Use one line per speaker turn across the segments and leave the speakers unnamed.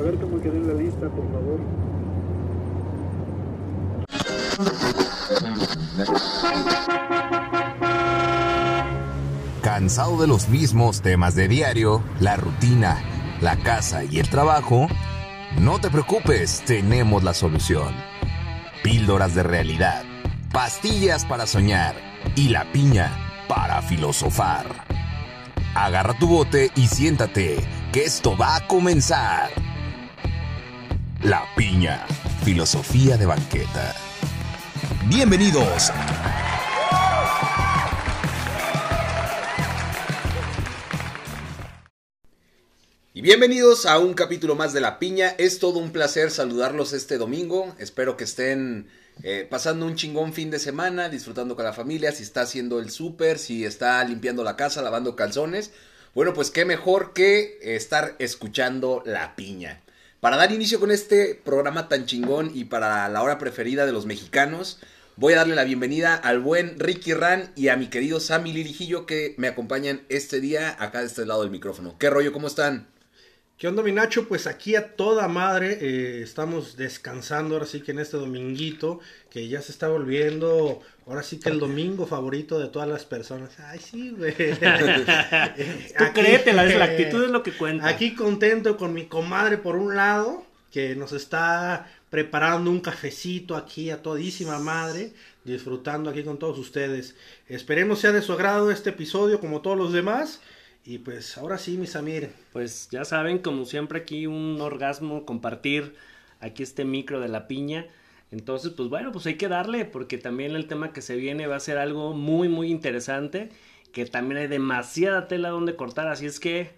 A ver cómo quedó en la lista, por favor.
¿Cansado de los mismos temas de diario, la rutina, la casa y el trabajo? No te preocupes, tenemos la solución. Píldoras de realidad, pastillas para soñar y la piña para filosofar. Agarra tu bote y siéntate, que esto va a comenzar. La piña, filosofía de banqueta. Bienvenidos.
Y bienvenidos a un capítulo más de La Piña. Es todo un placer saludarlos este domingo. Espero que estén eh, pasando un chingón fin de semana, disfrutando con la familia, si está haciendo el súper, si está limpiando la casa, lavando calzones. Bueno, pues qué mejor que estar escuchando La Piña. Para dar inicio con este programa tan chingón y para la hora preferida de los mexicanos, voy a darle la bienvenida al buen Ricky Ran y a mi querido Sammy Lirijillo que me acompañan este día acá de este lado del micrófono. ¿Qué rollo? ¿Cómo están?
¿Qué onda, mi Nacho? Pues aquí a toda madre eh, estamos descansando ahora sí que en este dominguito, que ya se está volviendo, ahora sí que el domingo favorito de todas las personas. Ay, sí, güey.
Tú créetela, es la actitud es lo que cuenta.
Aquí contento con mi comadre por un lado, que nos está preparando un cafecito aquí a todísima madre, disfrutando aquí con todos ustedes. Esperemos sea de su agrado este episodio como todos los demás. Y pues ahora sí, mis Samir.
Pues ya saben, como siempre aquí un orgasmo, compartir aquí este micro de la piña. Entonces, pues bueno, pues hay que darle, porque también el tema que se viene va a ser algo muy, muy interesante, que también hay demasiada tela donde cortar, así es que,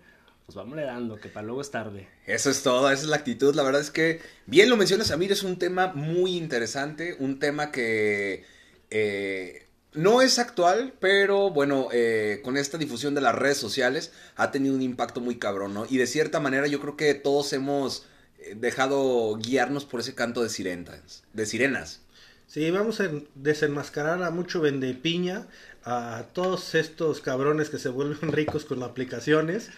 pues vámonos dando, que para luego es tarde.
Eso es todo, esa es la actitud. La verdad es que, bien lo mencionas, Samir, es un tema muy interesante, un tema que... Eh, no es actual, pero bueno, eh, con esta difusión de las redes sociales ha tenido un impacto muy cabrón, ¿no? Y de cierta manera yo creo que todos hemos dejado guiarnos por ese canto de sirenas, de sirenas.
Sí, vamos a desenmascarar a mucho vendepiña, a todos estos cabrones que se vuelven ricos con aplicaciones.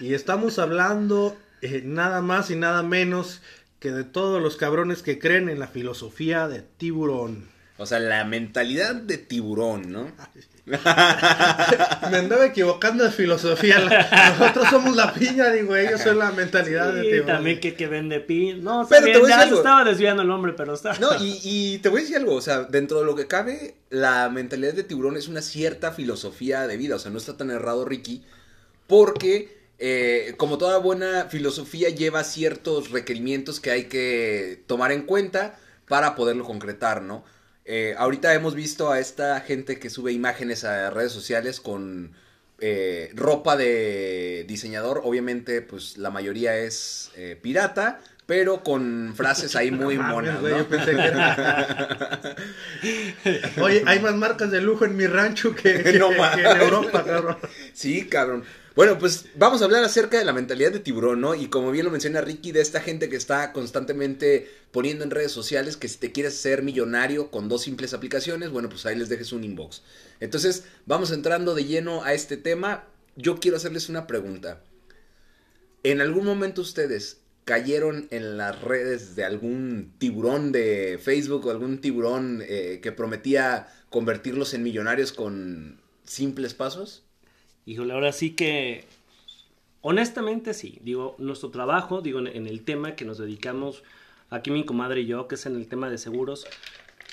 Y estamos hablando eh, nada más y nada menos que de todos los cabrones que creen en la filosofía de tiburón.
O sea, la mentalidad de tiburón, ¿no?
Me andaba equivocando de filosofía. Nosotros somos la piña, digo, ellos son la mentalidad de tiburón.
también que, que vende piña. No, pero te voy ya se estaba desviando el hombre, pero está.
No, y, y, te voy a decir algo, o sea, dentro de lo que cabe, la mentalidad de tiburón es una cierta filosofía de vida. O sea, no está tan errado, Ricky, porque eh, como toda buena filosofía lleva ciertos requerimientos que hay que tomar en cuenta para poderlo concretar, ¿no? Eh, ahorita hemos visto a esta gente que sube imágenes a redes sociales con eh, ropa de diseñador. Obviamente, pues la mayoría es eh, pirata, pero con frases ahí muy monas, ¿no?
Oye, hay más marcas de lujo en mi rancho que, que en Europa, cabrón.
Sí, cabrón. Bueno, pues vamos a hablar acerca de la mentalidad de tiburón, ¿no? Y como bien lo menciona Ricky, de esta gente que está constantemente poniendo en redes sociales que si te quieres ser millonario con dos simples aplicaciones, bueno, pues ahí les dejes un inbox. Entonces, vamos entrando de lleno a este tema. Yo quiero hacerles una pregunta. ¿En algún momento ustedes cayeron en las redes de algún tiburón de Facebook o algún tiburón eh, que prometía convertirlos en millonarios con simples pasos?
Híjole, ahora sí que, honestamente sí, digo, nuestro trabajo, digo, en el tema que nos dedicamos, aquí mi comadre y yo, que es en el tema de seguros,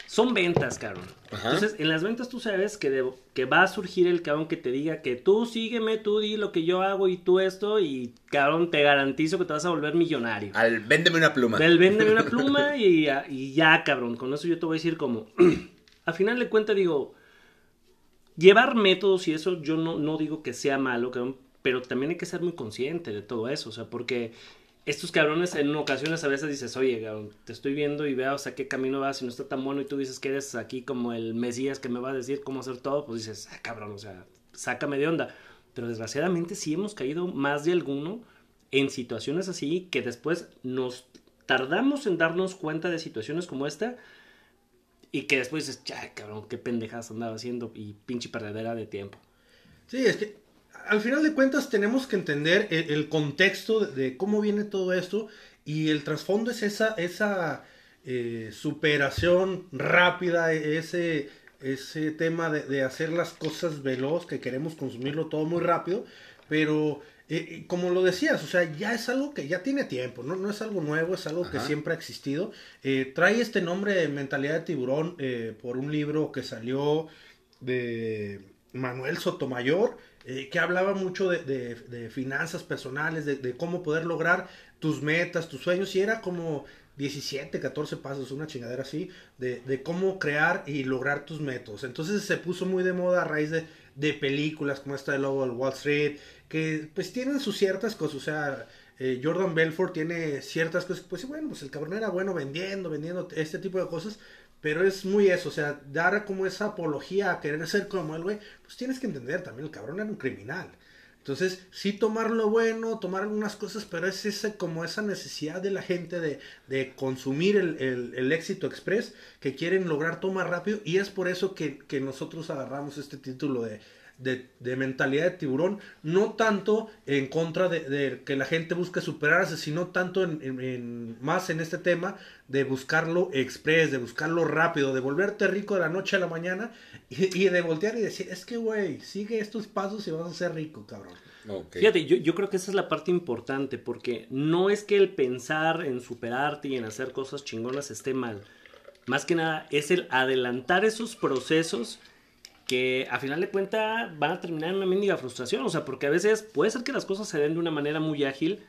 son ventas, cabrón. Entonces, en las ventas tú sabes que, que va a surgir el cabrón que te diga que tú sígueme, tú di lo que yo hago y tú esto, y cabrón, te garantizo que te vas a volver millonario.
Al véndeme una pluma.
Del véndeme una pluma y, y ya, cabrón. Con eso yo te voy a decir como, al final de cuentas digo, Llevar métodos y eso yo no, no digo que sea malo, pero también hay que ser muy consciente de todo eso, o sea, porque estos cabrones en ocasiones a veces dices, oye, cabrón, te estoy viendo y veo, o sea, qué camino vas y no está tan bueno y tú dices que eres aquí como el Mesías que me va a decir cómo hacer todo, pues dices, ah, cabrón, o sea, sácame de onda. Pero desgraciadamente sí hemos caído más de alguno en situaciones así que después nos tardamos en darnos cuenta de situaciones como esta y que después dices, ya, cabrón, qué pendejadas andaba haciendo y pinche perdedera de tiempo.
Sí, es que al final de cuentas tenemos que entender el, contexto de, cómo viene todo esto y el trasfondo es esa, esa eh, superación rápida, ese, ese tema de, hacer las cosas veloz, que queremos consumirlo todo muy rápido, pero eh, como lo decías, o sea, ya es algo que ya tiene tiempo, no, no es algo nuevo, es algo Ajá. que siempre ha existido. Eh, trae este nombre de mentalidad de tiburón eh, por un libro que salió de Manuel Sotomayor, eh, que hablaba mucho de, de, de finanzas personales, de, de, cómo poder lograr tus metas, tus sueños, y era como 17, 14 pasos, una chingadera así, de, de cómo crear y lograr tus métodos. Entonces se puso muy de moda a raíz de, de películas como esta de Lobo del Wall Street, que pues tienen sus ciertas cosas, o sea, eh, Jordan Belfort tiene ciertas cosas, pues bueno, pues el cabrón era bueno vendiendo, vendiendo este tipo de cosas, pero es muy eso, o sea, dar como esa apología a querer ser como él, güey, pues tienes que entender también, el cabrón era un criminal. Entonces, sí tomar lo bueno, tomar algunas cosas, pero es ese, como esa necesidad de la gente de, de consumir el, el, el, éxito express, que quieren lograr tomar rápido, y es por eso que, que nosotros agarramos este título de de, de, mentalidad de tiburón, no tanto en contra de, de, que la gente busque superarse, sino tanto en, en, en, más en este tema de buscarlo express, de buscarlo rápido, de volverte rico de la noche a la mañana y, y de voltear y decir, es que güey, sigue estos pasos y vas a ser rico, cabrón.
Okay. Fíjate, yo, yo, creo que esa es la parte importante, porque no es que el pensar en superarte y en hacer cosas chingonas esté mal. Más que nada es el adelantar esos procesos que a final de cuentas van a terminar en una mendiga frustración. O sea, porque a veces puede ser que las cosas se den de una manera muy ágil,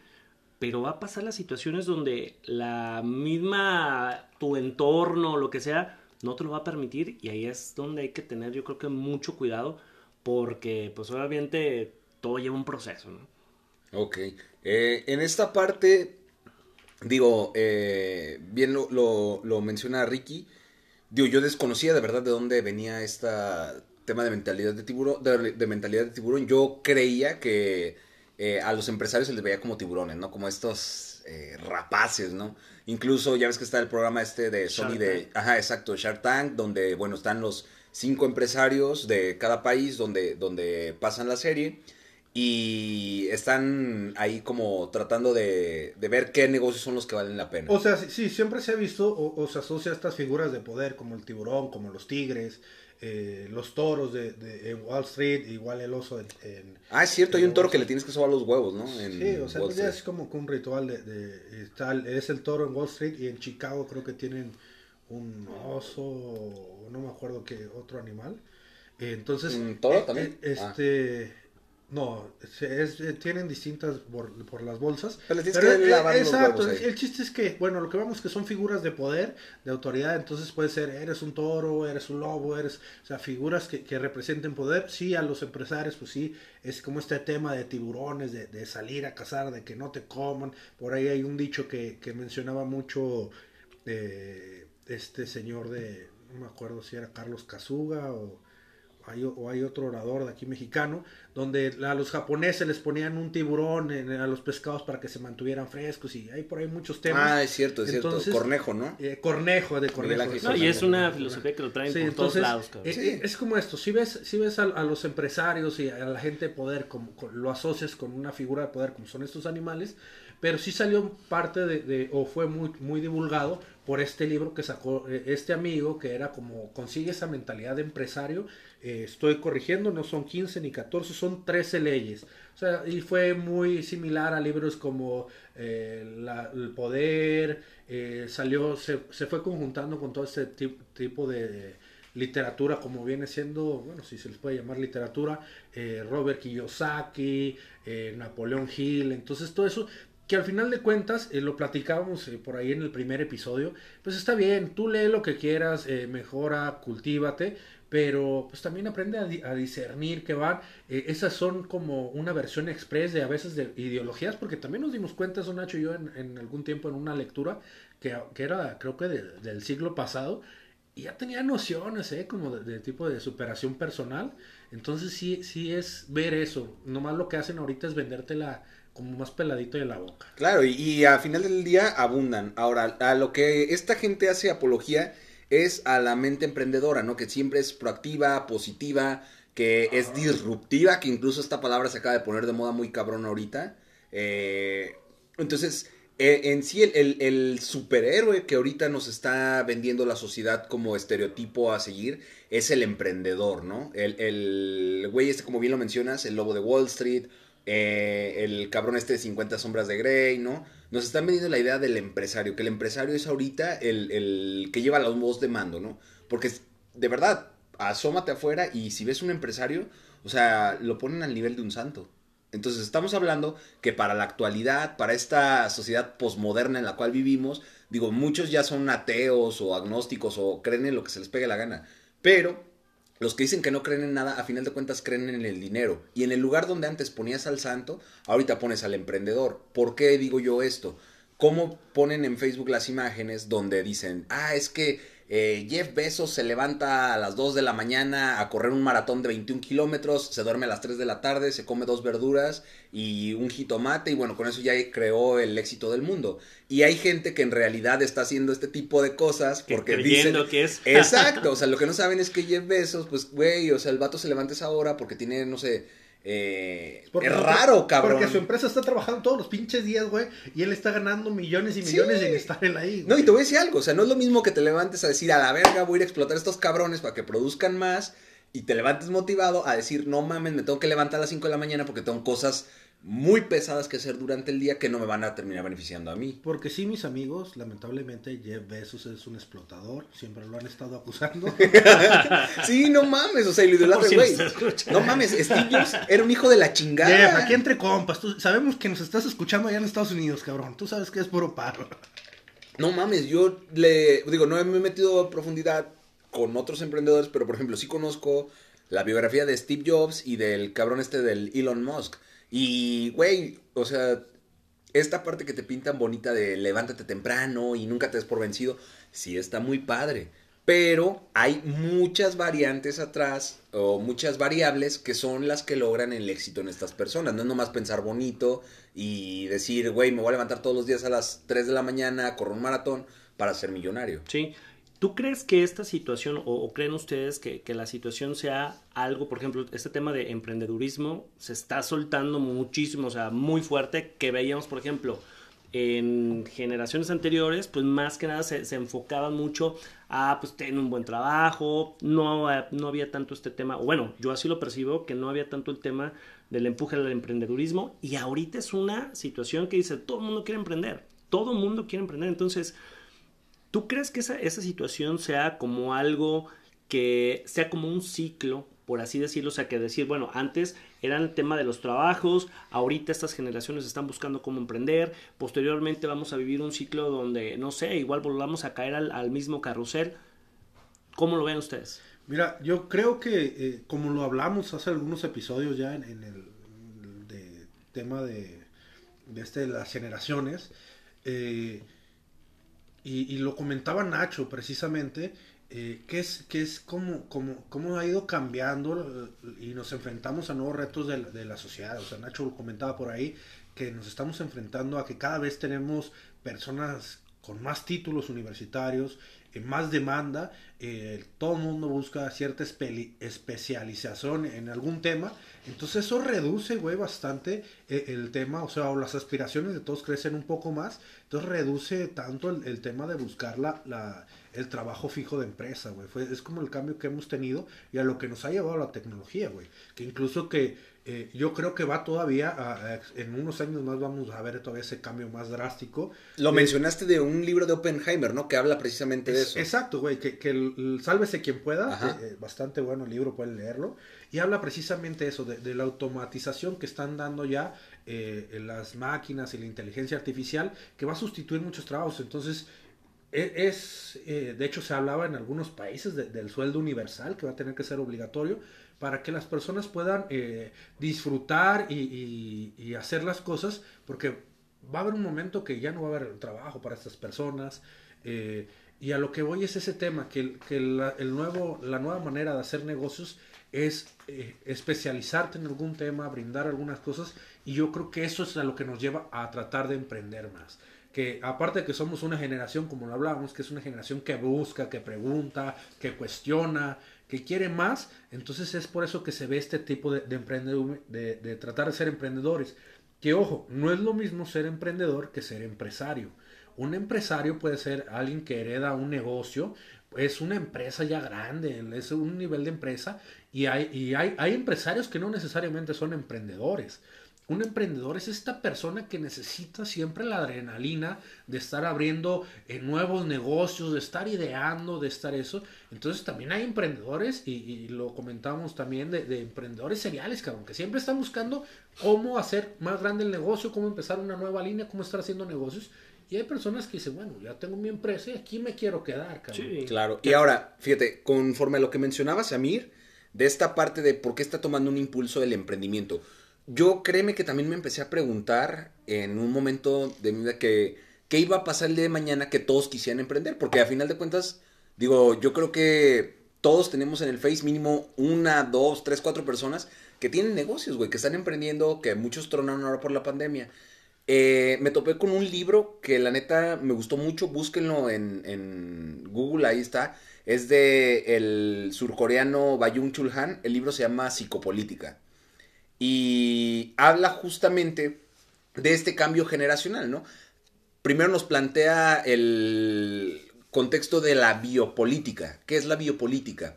pero va a pasar las situaciones donde la misma, tu entorno, lo que sea, no te lo va a permitir. Y ahí es donde hay que tener, yo creo que mucho cuidado, porque pues obviamente todo lleva un proceso, ¿no?
Ok. Eh, en esta parte, digo, eh, bien lo, lo, lo menciona Ricky. Digo, yo desconocía de verdad de dónde venía este tema de mentalidad de tiburón. De, de, mentalidad de tiburón. Yo creía que eh, a los empresarios se les veía como tiburones, ¿no? Como estos eh, rapaces, ¿no? Incluso ya ves que está el programa este de Sony de... Ajá, exacto, Shark Tank, donde, bueno, están los cinco empresarios de cada país donde, donde pasan la serie y están ahí como tratando de, de, ver qué negocios son los que valen la pena.
O sea, sí, sí siempre se ha visto o, o, se asocia a estas figuras de poder como el tiburón, como los tigres, eh, los toros de, de, en Wall Street, igual el oso en... en
ah, es cierto, hay un toro que le tienes que sobar los huevos, ¿no?
En sí, o sea, pues ya es como un ritual de... de está, es el toro en Wall Street y en Chicago creo que tienen un oso, no me acuerdo qué otro animal. Entonces,
¿Un toro también?
Eh, este... Ah no, es, es, tienen distintas por, por, las bolsas.
Pero, pero que lavar
exacto, los el chiste es que, bueno, lo que vemos que son figuras de poder, de autoridad, entonces puede ser, eres un toro, eres un lobo, eres, o sea, figuras que, que representen poder. Sí, a los empresarios, pues sí, es como este tema de tiburones, de, de salir a cazar, de que no te coman. Por ahí hay un dicho que, que mencionaba mucho eh, este señor de, no me acuerdo si era Carlos Casuga o hay, o hay otro orador de aquí mexicano, donde a los japoneses les ponían un tiburón en, a los pescados para que se mantuvieran frescos y hay por ahí muchos temas.
Ah, es cierto, es entonces, cierto. Cornejo, ¿no?
Eh, cornejo, de Cornejo.
No, y es una filosofía que lo traen sí, por entonces, todos lados.
Eh, sí. Es como esto, si ves, si ves a, a, los empresarios y a la gente de poder, como, lo asocias con una figura de poder como son estos animales, pero sí salió parte de, de o fue muy, muy divulgado por este libro que sacó eh, este amigo, que era como consigue esa mentalidad de empresario eh, estoy corrigiendo, no son 15 ni 14, son 13 leyes. O sea, y fue muy similar a libros como eh, la, El Poder, eh, salió, se, se, fue conjuntando con todo este tipo de literatura, como viene siendo, bueno, si se les puede llamar literatura, eh, Robert Kiyosaki, eh, Napoleón Hill, entonces todo eso que al final de cuentas, eh, lo platicábamos eh, por ahí en el primer episodio, pues está bien, tú lee lo que quieras, eh, mejora, cultívate, pero pues también aprende a, discernir que van, esas son como una versión express de a veces de ideologías, porque también nos dimos cuenta, eso Nacho y yo en, en algún tiempo en una lectura, que, que era creo que de, del siglo pasado, y ya tenía nociones, ¿eh? Como de, de, tipo de superación personal. Entonces sí, sí es ver eso. Nomás lo que hacen ahorita es vendértela como más peladito de la boca.
Claro, y, y a final del día abundan. Ahora, a lo que esta gente hace apología es a la mente emprendedora, ¿no? Que siempre es proactiva, positiva, que es disruptiva, que incluso esta palabra se acaba de poner de moda muy cabrón ahorita. Eh, entonces, eh, en sí, el, superhéroe que ahorita nos está vendiendo la sociedad como estereotipo a seguir es el emprendedor, ¿no? El güey este, como bien lo mencionas, el lobo de Wall Street, eh, el cabrón este de 50 sombras de Grey, ¿no? Nos están vendiendo la idea del empresario, que el empresario es ahorita el, el que lleva la voz de mando, ¿no? Porque de verdad, asómate afuera y si ves un empresario, o sea, lo ponen al nivel de un santo. Entonces estamos hablando que para la actualidad, para esta sociedad posmoderna en la cual vivimos, digo, muchos ya son ateos o agnósticos o creen en lo que se les pegue la gana. Pero los que dicen que no creen en nada, a final de cuentas creen en el dinero. Y en el lugar donde antes ponías al santo, ahorita pones al emprendedor. ¿Por qué digo yo esto? ¿Cómo ponen en Facebook las imágenes donde dicen, ah, es que eh, Jeff Bezos se levanta a las 2 de la mañana a correr un maratón de 21 kilómetros, se duerme a las 3 de la tarde, se come dos verduras y un jitomate y bueno, con eso ya creó el éxito del mundo. Y hay gente que en realidad está haciendo este tipo de cosas
Que
porque dicen...
que es.
Exacto, o sea, lo que no saben es que Jeff Bezos, pues, güey, o sea, el vato se levanta a esa hora porque tiene, no sé, eh,
Porque
es raro, cabrón.
Porque su empresa está trabajando todos los pinches días, güey, y él está ganando millones y millones
Sí.
sin estar él ahí.
No,
güey.
y te voy a decir algo, o sea, no es lo mismo que te levantes a decir, a la verga, voy a ir a explotar a estos cabrones para que produzcan más, y te levantes motivado a decir, no mames, me tengo que levantar a las 5 de la mañana porque tengo cosas muy pesadas que hacer durante el día que no me van a terminar beneficiando a mí.
Porque sí, mis amigos, lamentablemente Jeff Bezos es un explotador, siempre lo han estado acusando.
Sí, no mames, o sea, lo idolatra,
si
güey.
escucha.
No mames, Steve Jobs era un hijo de la chingada.
Jeff, aquí entre compas, tú- sabemos que nos estás escuchando allá en Estados Unidos, cabrón. Tú sabes que es puro paro.
No mames, yo le digo, no me he metido a profundidad con otros emprendedores, pero por ejemplo, sí conozco la biografía de Steve Jobs y del cabrón este del Elon Musk. Y, güey, o sea, esta parte que te pintan bonita de levántate temprano y nunca te des por vencido, sí está muy padre. Pero hay muchas variantes atrás o muchas variables que son las que logran el éxito en estas personas. No es nomás pensar bonito y decir, güey, me voy a levantar todos los días a las 3 de la mañana, correr un maratón para ser millonario.
Sí. ¿Tú crees que esta situación, o, creen ustedes que, la situación sea algo, por ejemplo, este tema de emprendedurismo se está soltando muchísimo, o sea, muy fuerte, que veíamos, por ejemplo, en generaciones anteriores, pues más que nada se, se enfocaban mucho a, pues, tener un buen trabajo, no, eh, no había tanto este tema, bueno, yo así lo percibo, que no había tanto el tema del empuje al emprendedurismo, y ahorita es una situación que dice, todo el mundo quiere emprender, todo el mundo quiere emprender, entonces... ¿Tú crees que esa, esa situación sea como algo que sea como un ciclo, por así decirlo? O sea, que decir, bueno, antes era el tema de los trabajos, ahorita estas generaciones están buscando cómo emprender, posteriormente vamos a vivir un ciclo donde, no sé, igual volvamos a caer al, al mismo carrusel. ¿Cómo lo ven ustedes?
Mira, yo creo que eh, como lo hablamos hace algunos episodios ya en, en el de tema de, de este las generaciones, eh, y, lo comentaba Nacho precisamente, eh, que es, que es como, como, como ha ido cambiando eh, y nos enfrentamos a nuevos retos de, la- de la sociedad. O sea, Nacho lo comentaba por ahí, que nos estamos enfrentando a que cada vez tenemos personas con más títulos universitarios, más demanda, eh, todo el mundo busca cierta especialización en algún tema, entonces eso reduce, güey, bastante eh, el tema, o sea, o las aspiraciones de todos crecen un poco más, entonces reduce tanto el, el tema de buscar la, la- el trabajo fijo de empresa, güey, Fue- es como el cambio que hemos tenido y a lo que nos ha llevado la tecnología, güey, que incluso que eh, yo creo que va todavía, a- a- en unos años más vamos a ver todavía ese cambio más drástico,
Lo
Eh,
mencionaste de un libro de Oppenheimer, ¿no? Que habla precisamente de
es-
eso.
Exacto, güey, que, que el, el Sálvese quien pueda, eh, bastante bueno el libro, pueden leerlo, y habla precisamente eso, de, de la automatización que están dando ya eh, las máquinas y la inteligencia artificial, que va a sustituir muchos trabajos, entonces e- es, eh, de hecho se hablaba en algunos países de- del sueldo universal, que va a tener que ser obligatorio, para que las personas puedan eh, disfrutar y, hacer las cosas, porque va a haber un momento que ya no va a haber trabajo para estas personas. eh, y a lo que voy es ese tema, que la, el nuevo, la nueva manera de hacer negocios es eh, especializarte en algún tema, brindar algunas cosas, y yo creo que eso es a lo que nos lleva a tratar de emprender más. que aparte de que somos una generación, como lo hablábamos, que es una generación que busca, que pregunta, que cuestiona, que quiere más, entonces es por eso que se ve este tipo de, de, emprendedor, de, tratar de ser emprendedores. Que ojo, no es lo mismo ser emprendedor que ser empresario. Un empresario puede ser alguien que hereda un negocio, es una empresa ya grande, es un nivel de empresa y hay, y hay, hay empresarios que no necesariamente son emprendedores. Un emprendedor es esta persona que necesita siempre la adrenalina de estar abriendo eh, nuevos negocios, de estar ideando, de estar eso. Entonces también hay emprendedores, y, y lo comentamos también, de, de, emprendedores seriales, cabrón, que siempre están buscando cómo hacer más grande el negocio, cómo empezar una nueva línea, cómo estar haciendo negocios. Y hay personas que dicen, bueno, ya tengo mi empresa y aquí me quiero quedar, cabrón.
Sí. Claro. Y ahora, fíjate, conforme a lo que mencionaba Samir, de esta parte de por qué está tomando un impulso del emprendimiento yo créeme que también me empecé a preguntar en un momento de mi vida que qué iba a pasar el día de mañana que todos quisieran emprender, porque a final de cuentas, digo, yo creo que todos tenemos en el Face mínimo una, dos, tres, cuatro personas que tienen negocios, güey, que están emprendiendo, que muchos tronaron ahora por la pandemia. Eh, me topé con un libro que la neta me gustó mucho, búsquenlo en, en Google, ahí está. Es de el surcoreano Bayung Chul Han, el libro se llama Psicopolítica y habla justamente de este cambio generacional, ¿no? Primero nos plantea el contexto de la biopolítica. ¿Qué es la biopolítica?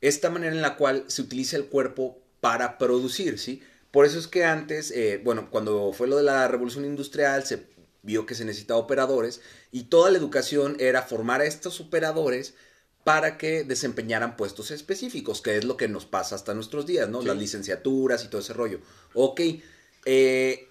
Esta manera en la cual se utiliza el cuerpo para producir, ¿sí? Por eso es que antes, eh, bueno, cuando fue lo de la revolución industrial, se vio que se necesitaba operadores y toda la educación era formar a estos operadores para que desempeñaran puestos específicos, que es lo que nos pasa hasta nuestros días, ¿no? Sí. Las licenciaturas y todo ese rollo. Ok, eh,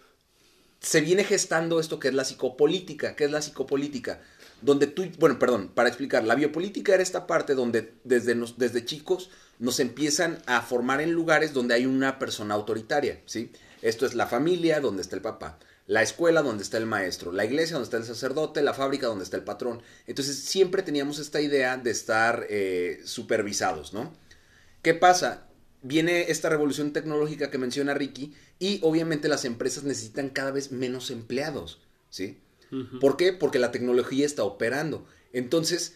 se viene gestando esto que es la psicopolítica. ¿Qué es la psicopolítica? Donde tú, bueno, perdón, para explicar, la biopolítica era esta parte donde desde, nos, desde chicos nos empiezan a formar en lugares donde hay una persona autoritaria, ¿sí? Esto es la familia, donde está el papá la escuela donde está el maestro, la iglesia donde está el sacerdote, la fábrica donde está el patrón. Entonces siempre teníamos esta idea de estar eh, supervisados, ¿no? ¿Qué pasa? Viene esta revolución tecnológica que menciona Ricky y obviamente las empresas necesitan cada vez menos empleados, ¿sí? Uh -huh. ¿Por qué? Porque la tecnología está operando. Entonces,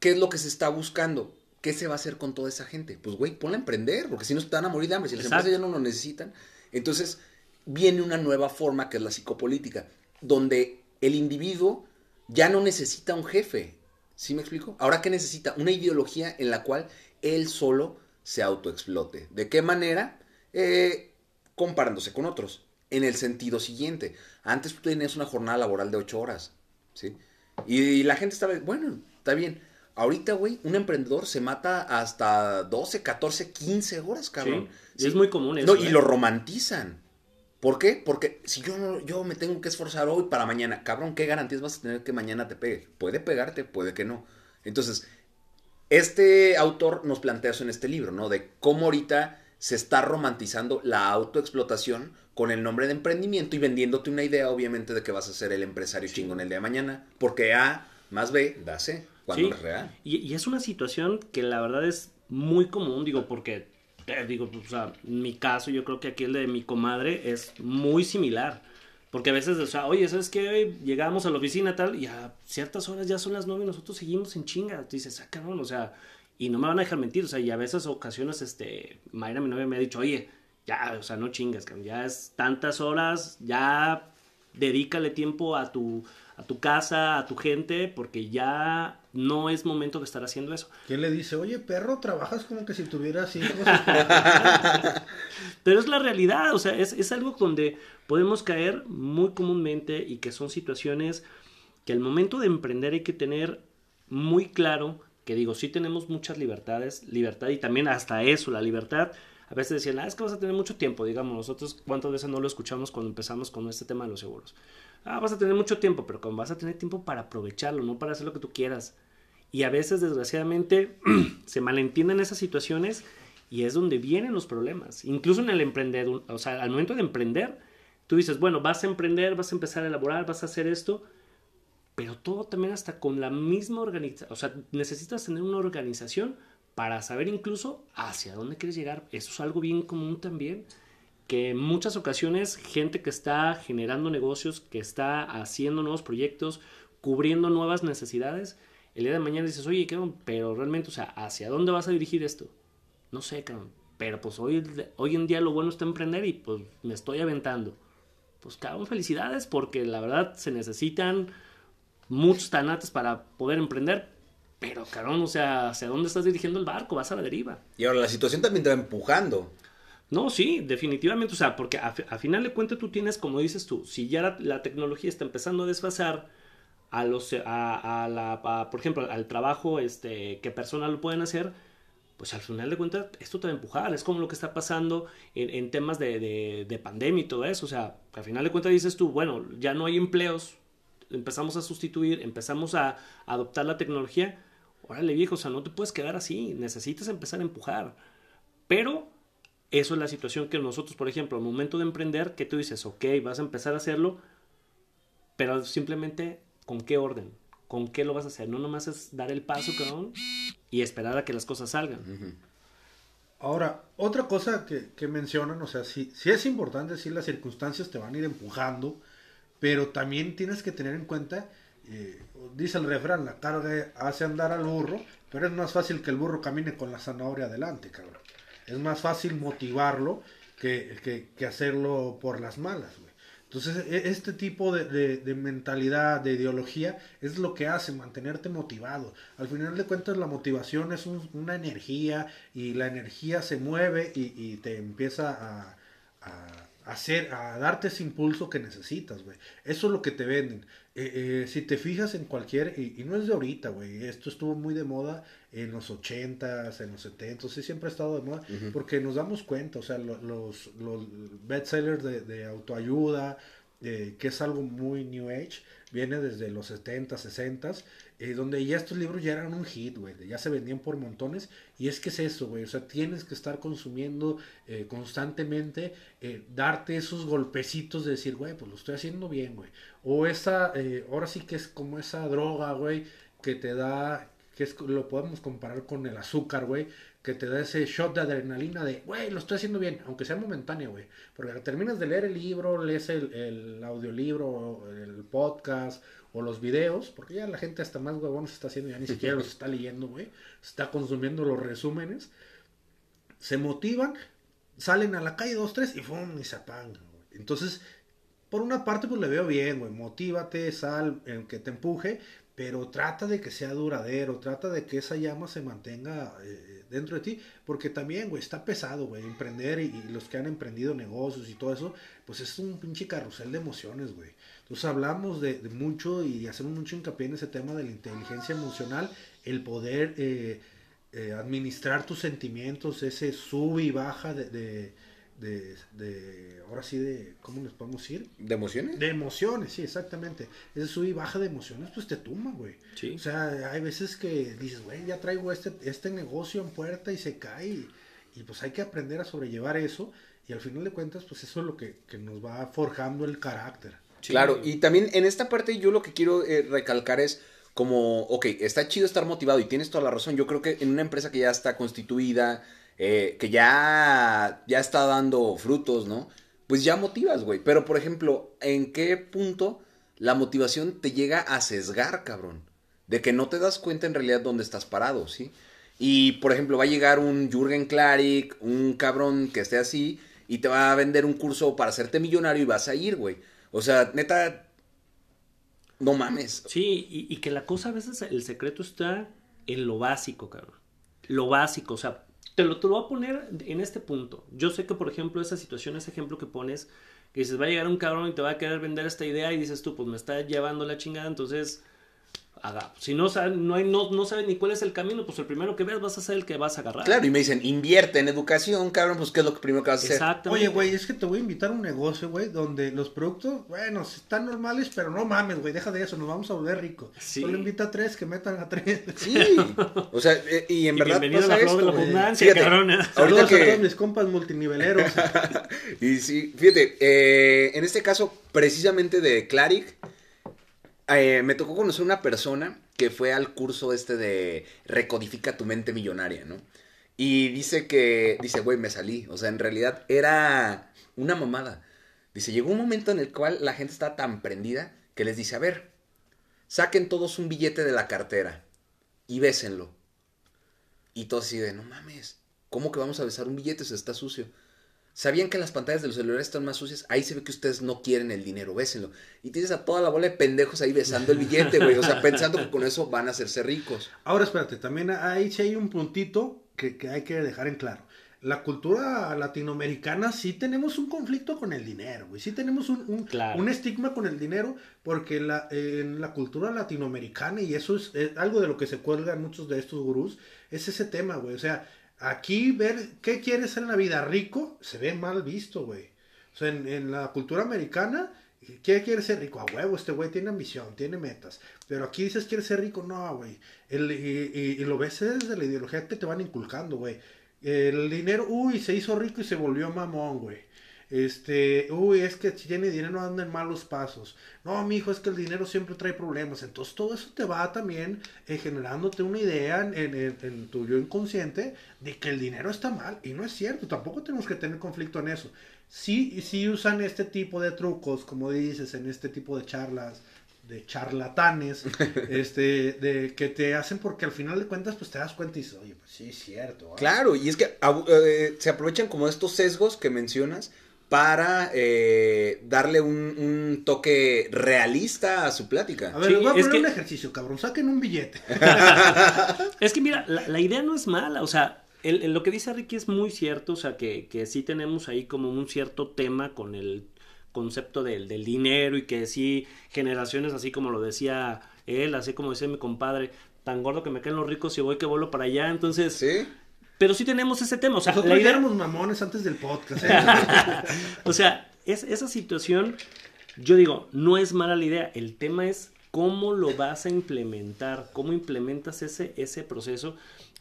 ¿qué es lo que se está buscando? ¿Qué se va a hacer con toda esa gente? Pues, güey, ponla a emprender, porque si no están a morir de hambre, si las Exacto. empresas ya no lo necesitan. Entonces, viene una nueva forma que es la psicopolítica, donde el individuo ya no necesita un jefe. ¿Sí me explico? Ahora que necesita una ideología en la cual él solo se autoexplote. ¿De qué manera? Eh, comparándose con otros. En el sentido siguiente. Antes tú tenías una jornada laboral de 8 horas. ¿Sí? Y, la gente estaba, bueno, está bien. Ahorita, güey, un emprendedor se mata hasta 12, 14, 15 horas, cabrón.
Sí, ¿Sí? es muy común eso.
No, y ¿eh? lo romantizan. ¿Por qué? Porque si yo no, yo me tengo que esforzar hoy para mañana, cabrón, ¿qué garantías vas a tener que mañana te pegue? Puede pegarte, puede que no. Entonces, este autor nos plantea eso en este libro, ¿no? De cómo ahorita se está romantizando la autoexplotación con el nombre de emprendimiento y vendiéndote una idea, obviamente, de que vas a ser el empresario sí. chingón el día de mañana. Porque A más B da C, cuando sí. es real.
Y, y es una situación que la verdad es muy común, digo, porque eh, digo, pues, o sea, mi caso, yo creo que aquí el de mi comadre es muy similar. Porque a veces, o sea, oye, ¿sabes qué? Llegamos a la oficina tal y a ciertas horas ya son las nueve y nosotros seguimos en chinga. Dices, ah, cabrón, o sea, y no me van a dejar mentir, o sea, y a veces ocasiones, este, Mayra, mi novia, me ha dicho, oye, ya, o sea, no chingas, cabrón, ya es tantas horas, ya dedícale tiempo a tu, a tu casa, a tu gente, porque ya no es momento de estar haciendo eso.
¿Quién le dice, oye, perro, trabajas como que si tuvieras hijos?
Pero es la realidad, o sea, es, es, algo donde podemos caer muy comúnmente y que son situaciones que al momento de emprender hay que tener muy claro que digo, sí tenemos muchas libertades, libertad y también hasta eso, la libertad. A veces decían, ah, es que vas a tener mucho tiempo, digamos, nosotros cuántas veces no lo escuchamos cuando empezamos con este tema de los seguros. Ah, vas a tener mucho tiempo, pero como vas a tener tiempo para aprovecharlo, no para hacer lo que tú quieras. Y a veces, desgraciadamente, se malentienden esas situaciones y es donde vienen los problemas. Incluso en el emprender, o sea, al momento de emprender, tú dices, bueno, vas a emprender, vas a empezar a elaborar, vas a hacer esto, pero todo también hasta con la misma organización, o sea, necesitas tener una organización para saber incluso hacia dónde quieres llegar. Eso es algo bien común también que en muchas ocasiones gente que está generando negocios, que está haciendo nuevos proyectos, cubriendo nuevas necesidades, el día de mañana dices, oye, pero realmente, o sea, ¿hacia dónde vas a dirigir esto? No sé, cabrón. Pero pues hoy, hoy en día lo bueno está emprender y pues me estoy aventando. Pues cabrón, felicidades porque la verdad se necesitan muchos tanates para poder emprender. Pero cabrón, o sea, ¿hacia dónde estás dirigiendo el barco? Vas a la deriva.
Y ahora la situación también te va empujando.
No, sí, definitivamente, o sea, porque a, a final de cuentas tú tienes, como dices tú, si ya la, la tecnología está empezando a desfasar a los, a, a la, a, por ejemplo, al trabajo este, que personas lo pueden hacer, pues al final de cuentas esto te va a empujar, es como lo que está pasando en, en temas de, de, de, pandemia y todo eso, o sea, al final de cuentas dices tú, bueno, ya no hay empleos, empezamos a sustituir, empezamos a, a adoptar la tecnología, órale viejo, o sea, no te puedes quedar así, necesitas empezar a empujar, pero eso es la situación que nosotros, por ejemplo, al momento de emprender, que tú dices, ok, vas a empezar a hacerlo, pero simplemente, ¿con qué orden? ¿Con qué lo vas a hacer? No nomás es dar el paso, cabrón, y esperar a que las cosas salgan.
Ahora, otra cosa que, que mencionan, o sea, sí, sí, es importante, sí las circunstancias te van a ir empujando, pero también tienes que tener en cuenta, dice el refrán, la carga hace andar al burro, pero es más fácil que el burro camine con la zanahoria adelante, cabrón. Es más fácil motivarlo que, que, hacerlo por las malas, güey. Entonces, este tipo de, de, mentalidad, de ideología, es lo que hace mantenerte motivado. Al final de cuentas, la motivación es un, una energía y la energía se mueve y, te empieza a, hacer, a darte ese impulso que necesitas, güey. Eso es lo que te venden. Eh, eh, si te fijas en cualquier, y, y no es de ahorita, güey, esto estuvo muy de moda en los 80s, en los 70s, sí, siempre ha estado de moda, uh -huh. porque nos damos cuenta, o sea, lo, los, los bestsellers de, de autoayuda, eh, que es algo muy New Age, viene desde los 70, 60, eh, donde ya estos libros ya eran un hit, güey, ya se vendían por montones, y es que es eso, güey, o sea, tienes que estar consumiendo eh, constantemente, eh, darte esos golpecitos de decir, güey, pues lo estoy haciendo bien, güey, o esa, ahora sí que es como esa droga, güey, que te da, que es, lo podemos comparar con el azúcar, güey, que te da ese shot de adrenalina de, güey, lo estoy haciendo bien, aunque sea momentáneo, güey. Porque terminas de leer el libro, lees el, el audiolibro, el podcast o los videos, porque ya la gente hasta más huevón se está haciendo, ya ni siquiera los está leyendo, güey. Está consumiendo los resúmenes. Se motivan, salen a la calle dos, tres y ¡fum! y se apagan, güey. Entonces, por una parte, pues le veo bien, güey. Motívate, sal, en que te empuje, pero trata de que sea duradero, trata de que esa llama se mantenga eh, dentro de ti, porque también, güey, está pesado, güey, emprender y, y, los que han emprendido negocios y todo eso, pues es un pinche carrusel de emociones, güey. Entonces hablamos de, de, mucho y hacemos mucho hincapié en ese tema de la inteligencia emocional, el poder eh, eh, administrar tus sentimientos, ese sube y baja de, de de, de, ahora sí de, ¿cómo les podemos decir?
¿De emociones?
De emociones, sí, exactamente. Ese sub y baja de emociones, pues te tumba, güey.
Sí.
O sea, hay veces que dices, güey, ya traigo este, este negocio en puerta y se cae y, y, pues hay que aprender a sobrellevar eso y al final de cuentas, pues eso es lo que, que nos va forjando el carácter.
Claro, y también en esta parte yo lo que quiero eh, recalcar es como, ok, está chido estar motivado y tienes toda la razón. Yo creo que en una empresa que ya está constituida, eh, que ya, ya está dando frutos, ¿no? Pues ya motivas, güey. Pero, por ejemplo, ¿en qué punto la motivación te llega a sesgar, cabrón? De que no te das cuenta en realidad dónde estás parado, ¿sí? Y, por ejemplo, va a llegar un Jürgen Klarik, un cabrón que esté así, y te va a vender un curso para hacerte millonario y vas a ir, güey. O sea, neta, no mames.
Sí, y, que la cosa a veces, el secreto está en lo básico, cabrón. Lo básico, o sea, te lo, te lo voy a poner en este punto. Yo sé que, por ejemplo, esa situación, ese ejemplo que pones, que dices, va a llegar un cabrón y te va a querer vender esta idea y dices tú, pues me está llevando la chingada, entonces haga. Si no, no, hay, no, no sabes ni cuál es el camino, pues el primero que veas vas a ser el que vas a agarrar.
Claro, y me dicen, invierte en educación, cabrón, pues ¿qué es lo primero que vas a hacer?
Oye, güey, es que te voy a invitar a un negocio, güey, donde los productos, bueno, están normales, pero no mames, güey, deja de eso, nos vamos a volver ricos. Sí. Solo invita a tres, que metan a tres.
Sí, o sea, eh, y en
y
verdad
bienvenido
pasa
a la flor
esto,
de la abundancia,
Fíjate,
cabrón.
ahorita
Saludos
que...
a todos mis compas multiniveleros.
y sí, fíjate, eh, en este caso, precisamente de Claric, eh, me tocó conocer una persona que fue al curso este de Recodifica tu mente millonaria, ¿no? Y dice que, dice, güey, me salí. O sea, en realidad era una mamada. Dice, llegó un momento en el cual la gente está tan prendida que les dice, a ver, saquen todos un billete de la cartera y bésenlo. Y todos así de, no mames, ¿cómo que vamos a besar un billete si está sucio? ¿Sabían que las pantallas de los celulares están más sucias? Ahí se ve que ustedes no quieren el dinero, bésenlo. Y tienes a toda la bola de pendejos ahí besando el billete, güey. O sea, pensando que con eso van a hacerse ricos.
Ahora espérate, también ahí sí hay un puntito que, que hay que dejar en claro. La cultura latinoamericana sí tenemos un conflicto con el dinero, güey. Sí tenemos un, un,
Claro.
un estigma con el dinero porque la, en la cultura latinoamericana, y eso es, es algo de lo que se cuelgan muchos de estos gurús, es ese tema, güey. O sea, aquí ver qué quieres ser en la vida rico se ve mal visto, güey. O sea, en, la cultura americana, ¿qué quiere ser rico? A huevo, este güey tiene ambición, tiene metas. Pero aquí dices, ¿quieres ser rico? No, güey. Y- y lo ves desde la ideología que te van inculcando, güey. El dinero, uy, se hizo rico y se volvió mamón, güey. Este, uy, es que si tiene dinero anda en malos pasos. No, mi hijo, es que el dinero siempre trae problemas. Entonces todo eso te va también eh, generándote una idea en, en- en tu yo inconsciente de que el dinero está mal. Y no es cierto, tampoco tenemos que tener conflicto en eso. Sí, sí usan este tipo de trucos, como dices, en este tipo de charlas, de charlatanes, este, de que te hacen porque al final de cuentas pues te das cuenta y dices, oye, pues sí, es cierto. ¿ah?".
Claro, y es que eh, se aprovechan como estos sesgos que mencionas para eh, darle un, un toque realista a su plática.
A ver,
Sí,
les voy a
es
poner
que-
un ejercicio, cabrón. Saquen un billete.
Es que mira, la, la idea no es mala, o sea, el- el- lo que dice Ricky es muy cierto, o sea, que, que sí tenemos ahí como un cierto tema con el concepto del, del dinero y que sí, generaciones así como lo decía él, así como decía mi compadre, tan gordo que me caen los ricos y voy que vuelo para allá, entonces,
¿Sí?
Pero sí tenemos ese tema, o sea,
Nosotros
idea,
éramos mamones antes del podcast. ¿eh?
o sea, es, esa situación, yo digo, no es mala la idea. El tema es cómo lo vas a implementar, cómo implementas ese, ese proceso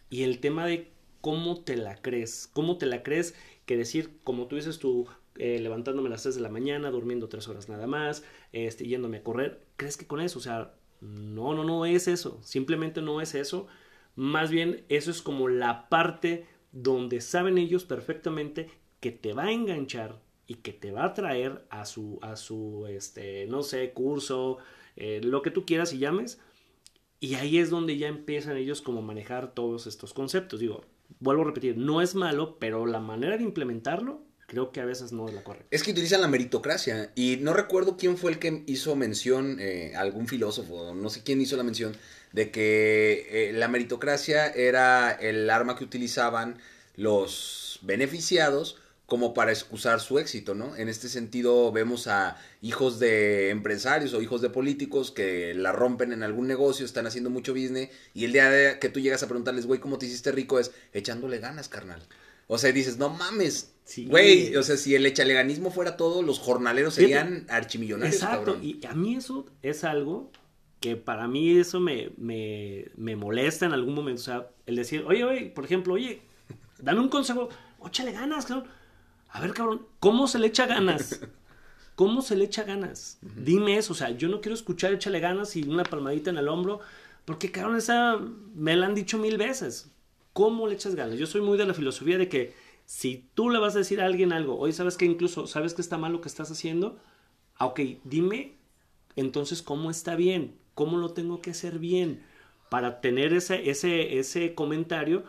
y el tema de cómo te la crees. Cómo te la crees que decir, como tú dices tú, eh, levantándome a las 3 de la mañana, durmiendo 3 horas nada más, este, yéndome a correr, ¿crees que con eso? O sea, no, no, no es eso. Simplemente no es eso. Más bien, eso es como la parte donde saben ellos perfectamente que te va a enganchar y que te va a traer a su, a su, este, no sé, curso, eh, lo que tú quieras y llames. Y ahí es donde ya empiezan ellos como manejar todos estos conceptos. Digo, vuelvo a repetir, no es malo, pero la manera de implementarlo creo que a veces no es la correcta.
Es que utilizan la meritocracia. Y no recuerdo quién fue el que hizo mención, eh, algún filósofo, no sé quién hizo la mención, de que eh, la meritocracia era el arma que utilizaban los beneficiados como para excusar su éxito, ¿no? En este sentido vemos a hijos de empresarios o hijos de políticos que la rompen en algún negocio, están haciendo mucho business y el día de que tú llegas a preguntarles, güey, ¿cómo te hiciste rico? Es echándole ganas, carnal. O sea, dices, no mames,
Sí.
güey, o sea, si el echaleganismo fuera todo, los jornaleros serían archimillonarios,
Exacto,
cabrón.
y a mí eso es algo que para mí eso me, me, me molesta en algún momento. O sea, el decir, oye, oye, por ejemplo, oye, dame un consejo, óchale ganas, cabrón. A ver, cabrón, ¿cómo se le echa ganas? ¿Cómo se le echa ganas? Dime eso, o sea, yo no quiero escuchar échale ganas y una palmadita en el hombro, porque cabrón, esa me la han dicho mil veces. ¿Cómo le echas ganas? Yo soy muy de la filosofía de que si tú le vas a decir a alguien algo, oye, ¿sabes que incluso sabes que está mal lo que estás haciendo? Ah, ok, dime entonces cómo está bien, cómo lo tengo que hacer bien para tener ese, ese, ese comentario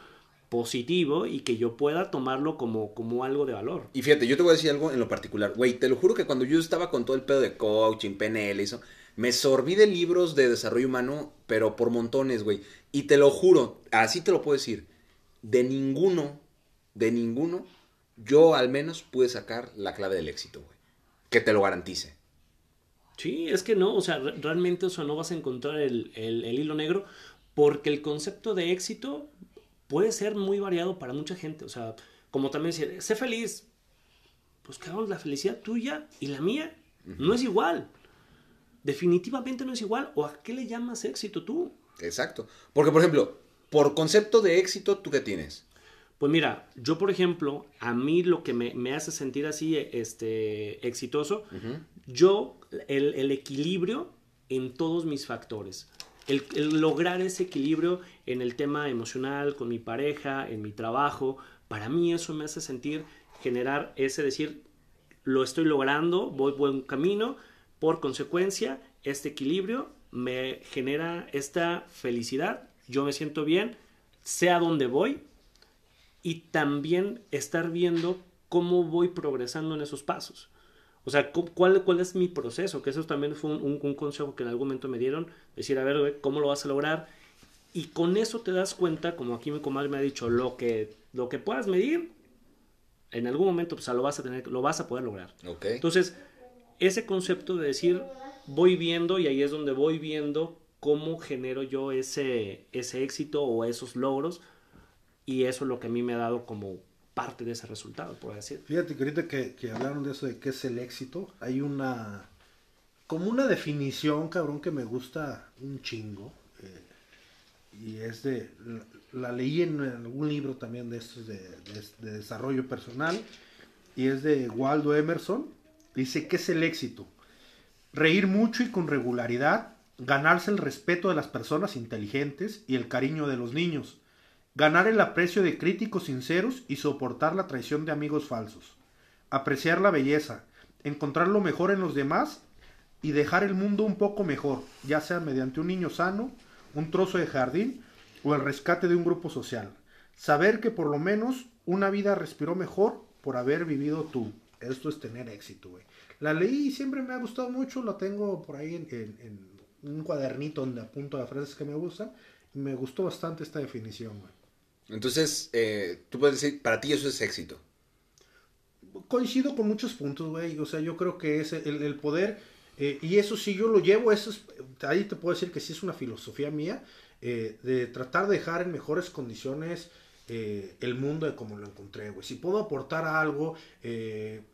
positivo y que yo pueda tomarlo como, como algo de valor.
Y fíjate, yo te voy a decir algo en lo particular. Güey, te lo juro que cuando yo estaba con todo el pedo de coaching, PNL y eso, me sorbí de libros de desarrollo humano, pero por montones, güey. Y te lo juro, así te lo puedo decir, de ninguno, de ninguno, yo al menos pude sacar la clave del éxito, güey. Que te lo garantice.
Sí, es que no, o sea, re- realmente o sea, no vas a encontrar el, el- el hilo negro porque el concepto de éxito puede ser muy variado para mucha gente. O sea, como también decir, sé feliz. Pues cabrón, la felicidad tuya y la mía no es igual. Definitivamente no es igual. ¿O a qué le llamas éxito tú?
Exacto. Porque, por ejemplo, por concepto de éxito, ¿tú qué tienes?
Pues mira, yo por ejemplo, a mí lo que me, me hace sentir así este, exitoso, yo el, el equilibrio en todos mis factores. el, el lograr ese equilibrio en el tema emocional, con mi pareja, en mi trabajo, para mí eso me hace sentir, generar ese decir, lo estoy logrando, voy buen camino, por consecuencia, este equilibrio me genera esta felicidad, yo me siento bien, sé a dónde voy y también estar viendo cómo voy progresando en esos pasos. O sea, cu- ¿cuál, cuál es mi proceso? Que eso también fue un, un- un consejo que en algún momento me dieron. Decir, a ver, güey, ¿cómo lo vas a lograr? Y con eso te das cuenta, como aquí mi comadre me ha dicho, lo que, lo que puedas medir, en algún momento pues, lo vas a tener, lo vas a poder lograr.
Ok.
Entonces, ese concepto de decir, voy viendo, y ahí es donde voy viendo cómo genero yo ese, ese éxito o esos logros, y eso es lo que a mí me ha dado como parte de ese resultado, por decir.
Fíjate que ahorita que, que hablaron de eso de qué es el éxito, hay una como una definición, cabrón, que me gusta un chingo. eh, y es de. La, leí en algún libro también de estos de, de- de desarrollo personal. Y es de Waldo Emerson. Dice: ¿Qué es el éxito? Reír mucho y con regularidad, ganarse el respeto de las personas inteligentes y el cariño de los niños, ganar el aprecio de críticos sinceros y soportar la traición de amigos falsos, apreciar la belleza, encontrar lo mejor en los demás y dejar el mundo un poco mejor, ya sea mediante un niño sano, un trozo de jardín o el rescate de un grupo social. Saber que por lo menos una vida respiró mejor por haber vivido tú. Esto es tener éxito, güey. La leí y siempre me ha gustado mucho, la tengo por ahí en, un cuadernito donde apunto las frases que me gustan. Me gustó bastante esta definición, güey.
Entonces, eh, tú puedes decir, para ti eso es éxito.
coincido con muchos puntos, güey. O sea, yo creo que es el, poder, eh, y eso sí yo lo llevo, eso es, ahí te puedo decir que sí es una filosofía mía, eh, de tratar de dejar en mejores condiciones eh, el mundo de como lo encontré, güey. Si puedo aportar algo,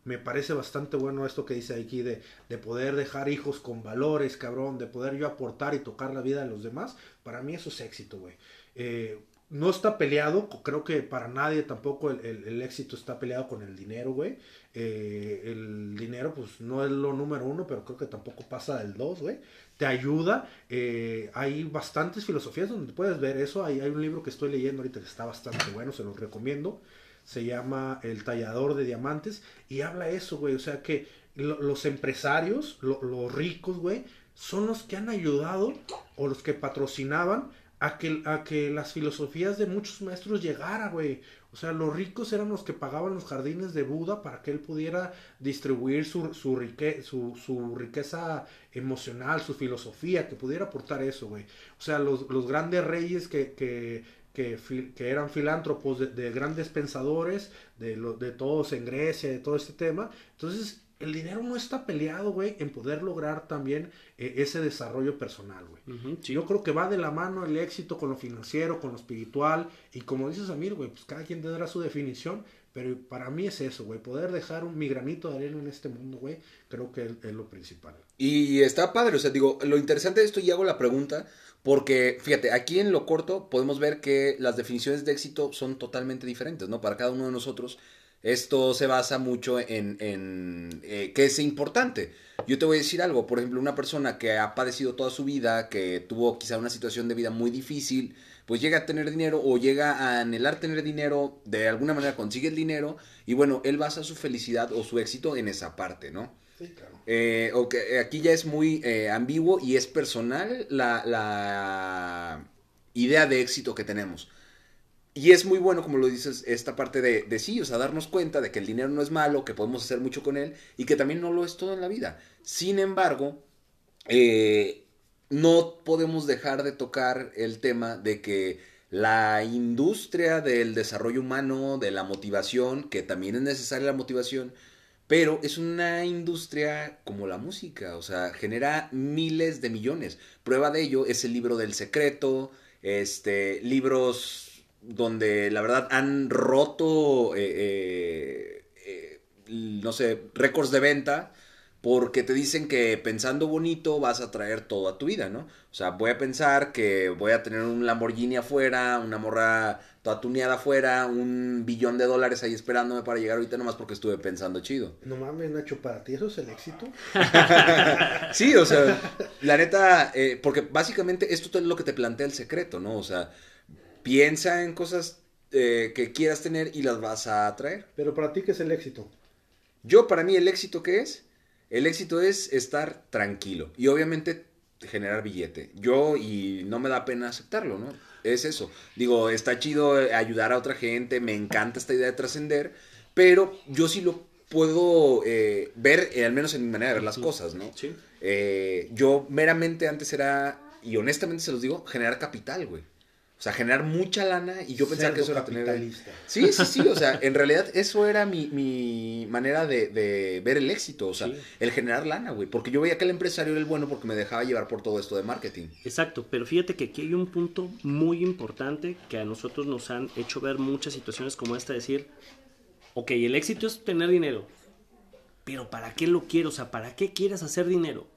me parece bastante bueno esto que dice aquí de, de poder dejar hijos con valores, cabrón, de poder yo aportar y tocar la vida de los demás. Para mí eso es éxito, güey. Eh, no está peleado, creo que para nadie tampoco el, el- éxito está peleado con el dinero, güey. Eh, el dinero, pues no es lo número uno, pero creo que tampoco pasa del dos, güey. Te ayuda. eh, hay bastantes filosofías donde puedes ver eso. Hay, hay un libro que estoy leyendo ahorita que está bastante bueno, se los recomiendo. Se llama El tallador de diamantes y habla eso, güey. O sea que lo- los empresarios, lo- los ricos, güey, son los que han ayudado o los que patrocinaban a que, a que las filosofías de muchos maestros llegara, güey. O sea, los ricos eran los que pagaban los jardines de Buda para que él pudiera distribuir su, su, rique- su, su riqueza emocional, su filosofía, que pudiera aportar eso, güey. O sea, los, los grandes reyes que, que, que, eran filántropos, de, de grandes pensadores, de, lo, de todos en Grecia, de todo este tema. Entonces, el dinero no está peleado, güey, en poder lograr también eh, ese desarrollo personal, güey.
Sí.
Yo creo que va de la mano el éxito con lo financiero, con lo espiritual. Y como dices Amir, güey, pues cada quien tendrá su definición. Pero para mí es eso, güey. Poder dejar un, mi granito de arena en este mundo, güey. Creo que es, es lo principal.
Y está padre, o sea, digo, lo interesante de esto y hago la pregunta, porque fíjate, aquí en lo corto podemos ver que las definiciones de éxito son totalmente diferentes, ¿no? Para cada uno de nosotros, esto se basa mucho en, en eh, qué es importante. Yo te voy a decir algo, por ejemplo, una persona que ha padecido toda su vida, que tuvo quizá una situación de vida muy difícil, pues llega a tener dinero o llega a anhelar tener dinero, de alguna manera consigue el dinero y bueno, él basa su felicidad o su éxito en esa parte, ¿no?
Sí, claro.
Eh, aquí ya es muy eh, ambiguo y es personal la, la idea de éxito que tenemos. Y es muy bueno, como lo dices, esta parte de, sí, o sea, darnos cuenta de que el dinero no es malo, que podemos hacer mucho con él y que también no lo es todo en la vida. Sin embargo, eh, no podemos dejar de tocar el tema de que la industria del desarrollo humano, de la motivación, que también es necesaria la motivación, pero es una industria como la música, o sea, genera miles de millones. Prueba de ello es el libro del secreto, este, libros donde la verdad han roto, eh, eh, eh, no sé, récords de venta porque te dicen que pensando bonito vas a traer todo a tu vida, ¿no? O sea, voy a pensar que voy a tener un Lamborghini afuera, una morra toda tuneada afuera, un billón de dólares ahí esperándome para llegar ahorita nomás porque estuve pensando chido.
No mames, Nacho, para ti eso es el éxito.
Sí, o sea, la neta, eh, porque básicamente esto es lo que te plantea el secreto, ¿no? O sea, piensa en cosas eh, que quieras tener y las vas a traer.
Pero para ti, ¿qué es el éxito?
Yo, para mí, el éxito que es, el éxito es estar tranquilo y obviamente generar billete. Yo, y no me da pena aceptarlo, ¿no? Es eso. Digo, está chido eh, ayudar a otra gente, me encanta esta idea de trascender, pero yo sí lo puedo eh, ver, eh, al menos en mi manera de ver las cosas, ¿no?
Sí.
Eh, yo meramente antes era, y honestamente se los digo, generar capital, güey. O sea, generar mucha lana y yo pensaba que eso era tener... Sí, sí, sí, o sea, en realidad eso era mi, mi manera de, de ver el éxito, o sea,
Sí.
el generar lana, güey, porque yo veía que el empresario era el bueno porque me dejaba llevar por todo esto de marketing.
Exacto, pero fíjate que aquí hay un punto muy importante que a nosotros nos han hecho ver muchas situaciones como esta, decir, ok, el éxito es tener dinero, pero ¿para qué lo quiero? O sea, ¿para qué quieres hacer dinero?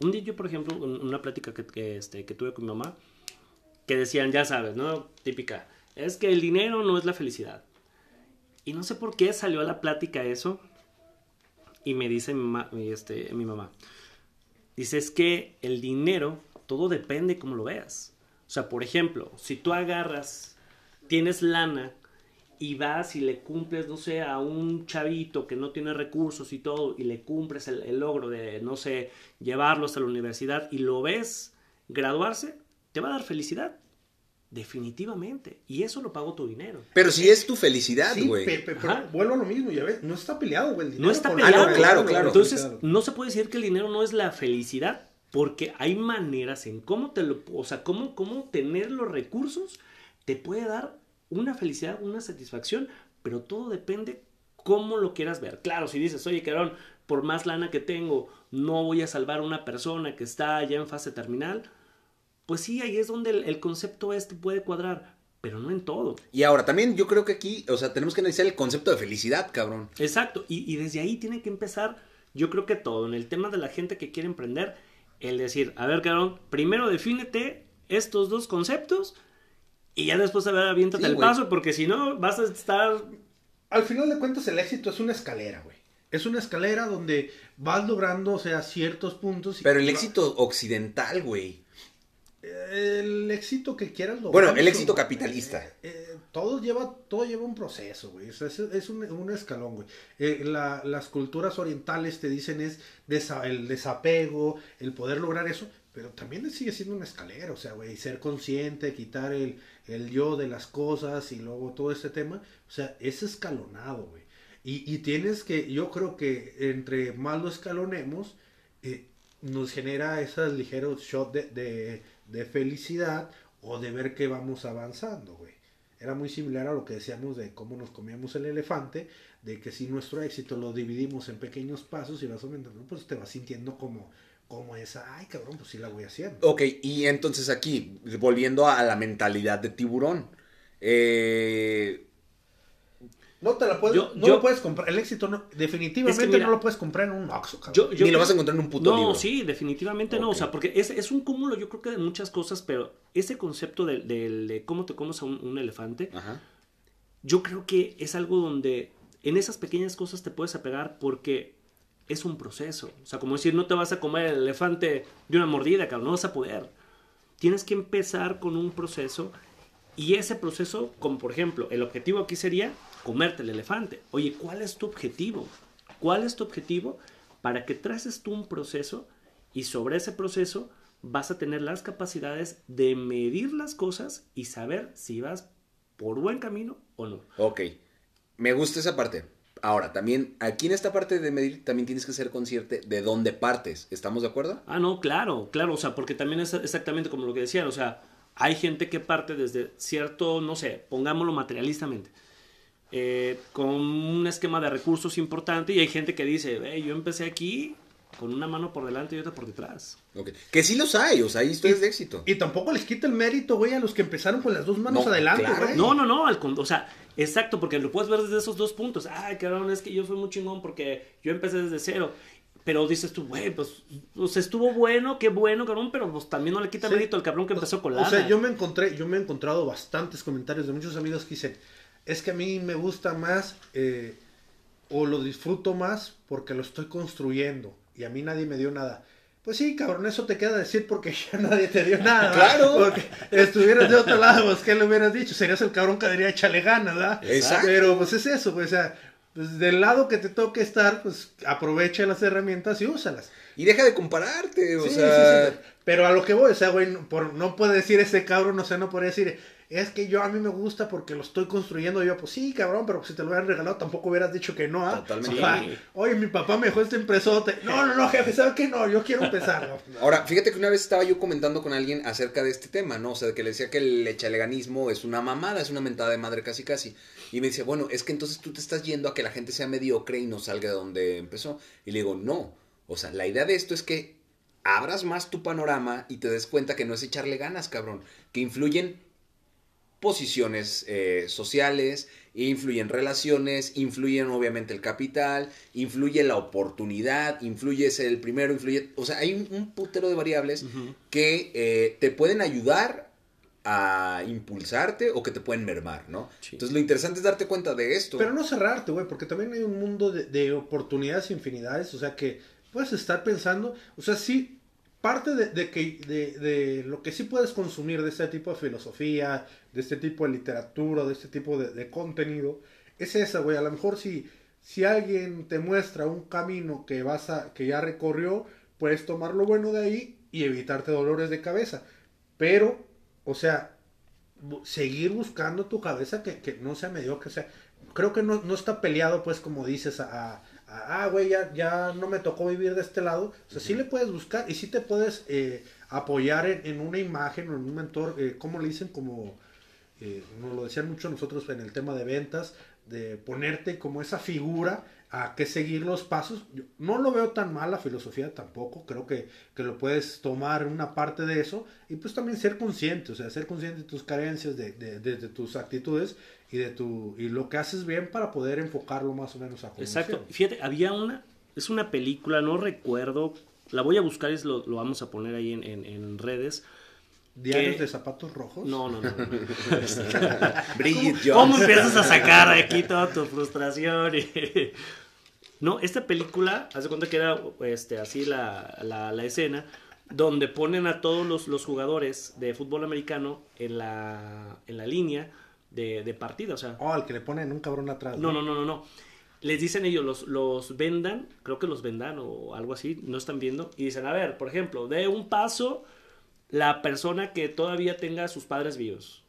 Un día yo, por ejemplo, en una plática que, que, este, que tuve con mi mamá, que decían, ya sabes, ¿no? Típica, es que el dinero no es la felicidad. Y no sé por qué salió a la plática eso, y me dice mi, ma- este, mi mamá, Dice, es que el dinero, todo depende cómo lo veas. O sea, por ejemplo, si tú agarras, tienes lana y vas y le cumples, no sé, a un chavito que no tiene recursos y todo, y le cumples el, el logro de, no sé, llevarlo hasta la universidad y lo ves graduarse, te va a dar felicidad. Definitivamente. Y eso lo pago tu dinero.
Pero si es tu felicidad,
Sí,
güey.
pe- pero
Ajá.
vuelvo a lo mismo, ya ves, no está peleado, güey.
No está
con-
peleado.
Ah, no, claro, claro.
Entonces,
Claro.
no se puede decir que el dinero no es la felicidad, porque hay maneras en cómo te lo, o sea, cómo, cómo tener los recursos te puede dar una felicidad, una satisfacción, pero todo depende cómo lo quieras ver. Claro, si dices, oye, Carón, por más lana que tengo, no voy a salvar a una persona que está ya en fase terminal, pues sí, ahí es donde el, el concepto este puede cuadrar, pero no en todo.
Y ahora, también yo creo que aquí, o sea, tenemos que analizar el concepto de felicidad, cabrón.
Exacto, y, y desde ahí tiene que empezar, yo creo que todo, en el tema de la gente que quiere emprender, el decir, a ver, cabrón, primero defínete estos dos conceptos y ya después, a ver, aviéntate
Sí,
el
güey.
paso, porque si no, vas a estar...
Al final de cuentas, el éxito es una escalera, güey. Es una escalera donde vas logrando, o sea, ciertos puntos. y-
Pero el éxito occidental, güey.
El éxito que quieras lograr.
Bueno, el éxito capitalista.
Eh, eh, todo lleva todo lleva un proceso, güey. Es, es un, un escalón, güey. Eh, la- las culturas orientales te dicen es desa- el desapego, el poder lograr eso, pero también sigue siendo una escalera, o sea, güey, ser consciente, quitar el, el yo de las cosas y luego todo este tema, o sea, es escalonado, güey. Y, y tienes que, yo creo que entre más lo escalonemos, eh, nos genera esos ligeros shots de, de, de felicidad o de ver que vamos avanzando, güey. Era muy similar a lo que decíamos de cómo nos comíamos el elefante, de que si nuestro éxito lo dividimos en pequeños pasos y vas aumentando, pues te vas sintiendo como, como esa, ay cabrón, pues sí la voy haciendo.
Ok, y entonces aquí, volviendo a la mentalidad de tiburón. Eh,
No te la puedes,
Yo-
no
yo-
lo puedes comprar, el éxito no, definitivamente
Es que mira,
no lo puedes comprar en un Oxxo, cabrón.
Yo, yo
Ni lo vas a encontrar en un puto
no,
libro.
sí, definitivamente no. O sea, porque es, es un cúmulo, yo creo que de muchas cosas, pero ese concepto de, de- de cómo te comes a un, un elefante,
Ajá.
yo creo que es algo donde en esas pequeñas cosas te puedes apegar porque es un proceso. O sea, como decir, no te vas a comer el elefante de una mordida, cabrón, no vas a poder. Tienes que empezar con un proceso y ese proceso, como por ejemplo, el objetivo aquí sería comerte el elefante. Oye, ¿cuál es tu objetivo? ¿Cuál es tu objetivo para que traces tú un proceso y sobre ese proceso vas a tener las capacidades de medir las cosas y saber si vas por buen camino o no?
Ok, me gusta esa parte. Ahora, también, aquí en esta parte de medir, también tienes que ser consciente de dónde partes. ¿Estamos de acuerdo?
Ah, no, claro, claro, o sea, porque también es exactamente como lo que decían, o sea, hay gente que parte desde cierto, no sé, pongámoslo materialistamente, eh, con un esquema de recursos importante y hay gente que dice, "Ve, yo empecé aquí con una mano por delante y otra por detrás.
Que sí los hay, o sea, hay historias de éxito.
Y tampoco les quita el mérito, güey, a los que empezaron con las dos manos
No,
adelante,
claro.
güey.
No, no, no, al o sea, exacto, porque lo puedes ver desde esos dos puntos. Ay, cabrón, es que yo fui muy chingón porque yo empecé desde cero. Pero dices tú, güey, pues, pues estuvo bueno, qué bueno, cabrón, pero pues también no le quita
Sí.
mérito al cabrón que empezó con la.
O sea, yo me encontré, yo me he encontrado bastantes comentarios de muchos amigos que dicen, es que a mí me gusta más eh, o lo disfruto más porque lo estoy construyendo y a mí nadie me dio nada. Pues sí, cabrón, eso te queda decir porque ya nadie te dio nada. ¿verdad?
Claro.
Porque estuvieras de otro lado, pues, ¿qué le hubieras dicho? Serías el cabrón que diría échale ganas, ¿verdad?
Exacto.
Pero pues es eso, pues, o sea, pues, del lado que te toque estar, pues aprovecha las herramientas y úsalas.
Y deja de compararte, o
Sí,
sea...
sí, sí. Pero a lo que voy, o sea, güey, no, por, no puede decir ese cabrón, o sea, no podría decir, es que yo a mí me gusta porque lo estoy construyendo yo, pues sí, cabrón, pero si te lo hubieran regalado tampoco hubieras dicho que no, ¿ah?
Totalmente.
Sí.
Oye, mi papá me dejó este impresote. No, no, no, jefe, ¿sabes qué? No, yo quiero empezar. No.
Ahora, fíjate que una vez estaba yo comentando con alguien acerca de este tema, ¿no? O sea, que le decía que el echaleganismo es una mamada, es una mentada de madre casi casi. Y me dice, bueno, es que entonces tú te estás yendo a que la gente sea mediocre y no salga de donde empezó. Y le digo, no. O sea, la idea de esto es que abras más tu panorama y te des cuenta que no es echarle ganas, cabrón. Que influyen posiciones eh, sociales, influyen relaciones, influyen obviamente el capital, influye la oportunidad, influye ser el primero, influye... O sea, hay un, un putero de variables que eh, te pueden ayudar a impulsarte o que te pueden mermar, ¿no?
Sí.
Entonces lo interesante es darte cuenta de esto.
Pero no cerrarte, güey, porque también hay un mundo de, de oportunidades infinidades, o sea, que puedes estar pensando, o sea, sí, parte de, que de, lo que sí puedes consumir de este tipo de filosofía, de este tipo de literatura, de este tipo de, contenido, es esa, güey, a lo mejor si, si alguien te muestra un camino que vas a, que ya recorrió, puedes tomar lo bueno de ahí y evitarte dolores de cabeza, pero, o sea, seguir buscando tu cabeza que, que no sea mediocre, o sea, creo que no, no está peleado, pues, como dices, a- ah, güey, ya, ya no me tocó vivir de este lado. O sea, sí le puedes buscar y sí te puedes eh, apoyar en, en una imagen o en un mentor, eh, ¿cómo le dicen? Como, eh, nos lo decían mucho nosotros en el tema de ventas, de ponerte como esa figura a que seguir los pasos. Yo no lo veo tan mal la filosofía tampoco, creo que, que lo puedes tomar una parte de eso y pues también ser consciente, o sea, ser consciente de tus carencias, de, de, de- de tus actitudes y de tu y lo que haces bien para poder enfocarlo más o menos a como
Exacto. Fíjate, había una, es una película, no recuerdo, la voy a buscar y lo, lo vamos a poner ahí en, en- en redes.
Diarios de zapatos rojos.
No, no, no. no.
Bridget
¿Cómo, cómo empiezas a sacar aquí toda tu frustración? No, esta película, haz de cuenta que era este, así la, la, la escena, donde ponen a todos los, los jugadores de fútbol americano en la, en la línea de, de partida. O sea,
Oh, al que le ponen un cabrón atrás.
no, no, no, no, no. Les dicen ellos, los, los vendan, creo que los vendan o algo así, no están viendo, y dicen, a ver, por ejemplo, de un paso la persona que todavía tenga a sus padres vivos.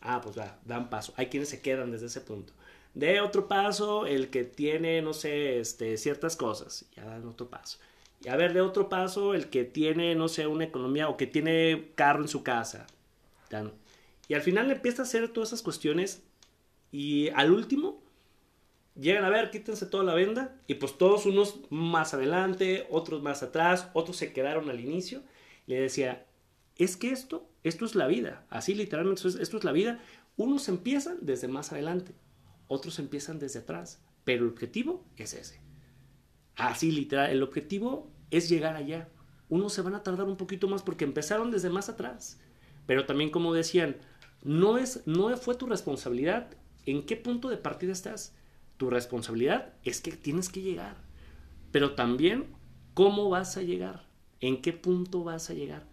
Ah, pues va, dan paso. Hay quienes se quedan desde ese punto. De otro paso, el que tiene, no sé, este, ciertas cosas, ya dan otro paso. Y a ver, de otro paso, el que tiene, no sé, una economía o que tiene carro en su casa. Dan. Y al final empieza a hacer todas esas cuestiones y al último llegan a ver, quítense toda la venda y pues todos unos más adelante, otros más atrás, otros se quedaron al inicio. Le decía, es que esto, esto es la vida, así literalmente, esto es, la vida. Unos empiezan desde más adelante, otros empiezan desde atrás, pero el objetivo es ese. Así literal, el objetivo es llegar allá. Unos se van a tardar un poquito más porque empezaron desde más atrás. Pero también como decían, no es no fue tu responsabilidad en qué punto de partida estás. Tu responsabilidad es que tienes que llegar. Pero también cómo vas a llegar, en qué punto vas a llegar.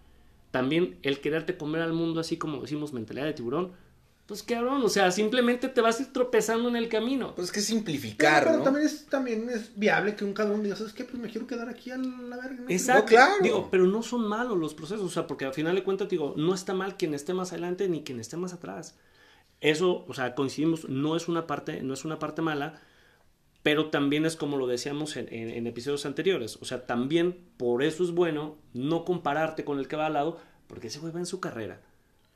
También el quererte comer al mundo así como decimos mentalidad de tiburón, pues cabrón, o sea, simplemente te vas a ir tropezando en el camino.
Pues es que
Pero,
simplificar,
pero
¿no?
también, es, también es viable que un cabrón diga, ¿sabes qué? Pues me quiero quedar aquí a la verga.
Exacto.
No, claro.
Digo, pero no son malos los procesos, o sea, porque al final de cuentas, digo, no está mal quien esté más adelante ni quien esté más atrás. Eso, o sea, coincidimos, no es una parte, no es una parte mala, pero también es como lo decíamos en, en- en episodios anteriores. O sea, también por eso es bueno no compararte con el que va al lado, porque ese güey va en su carrera.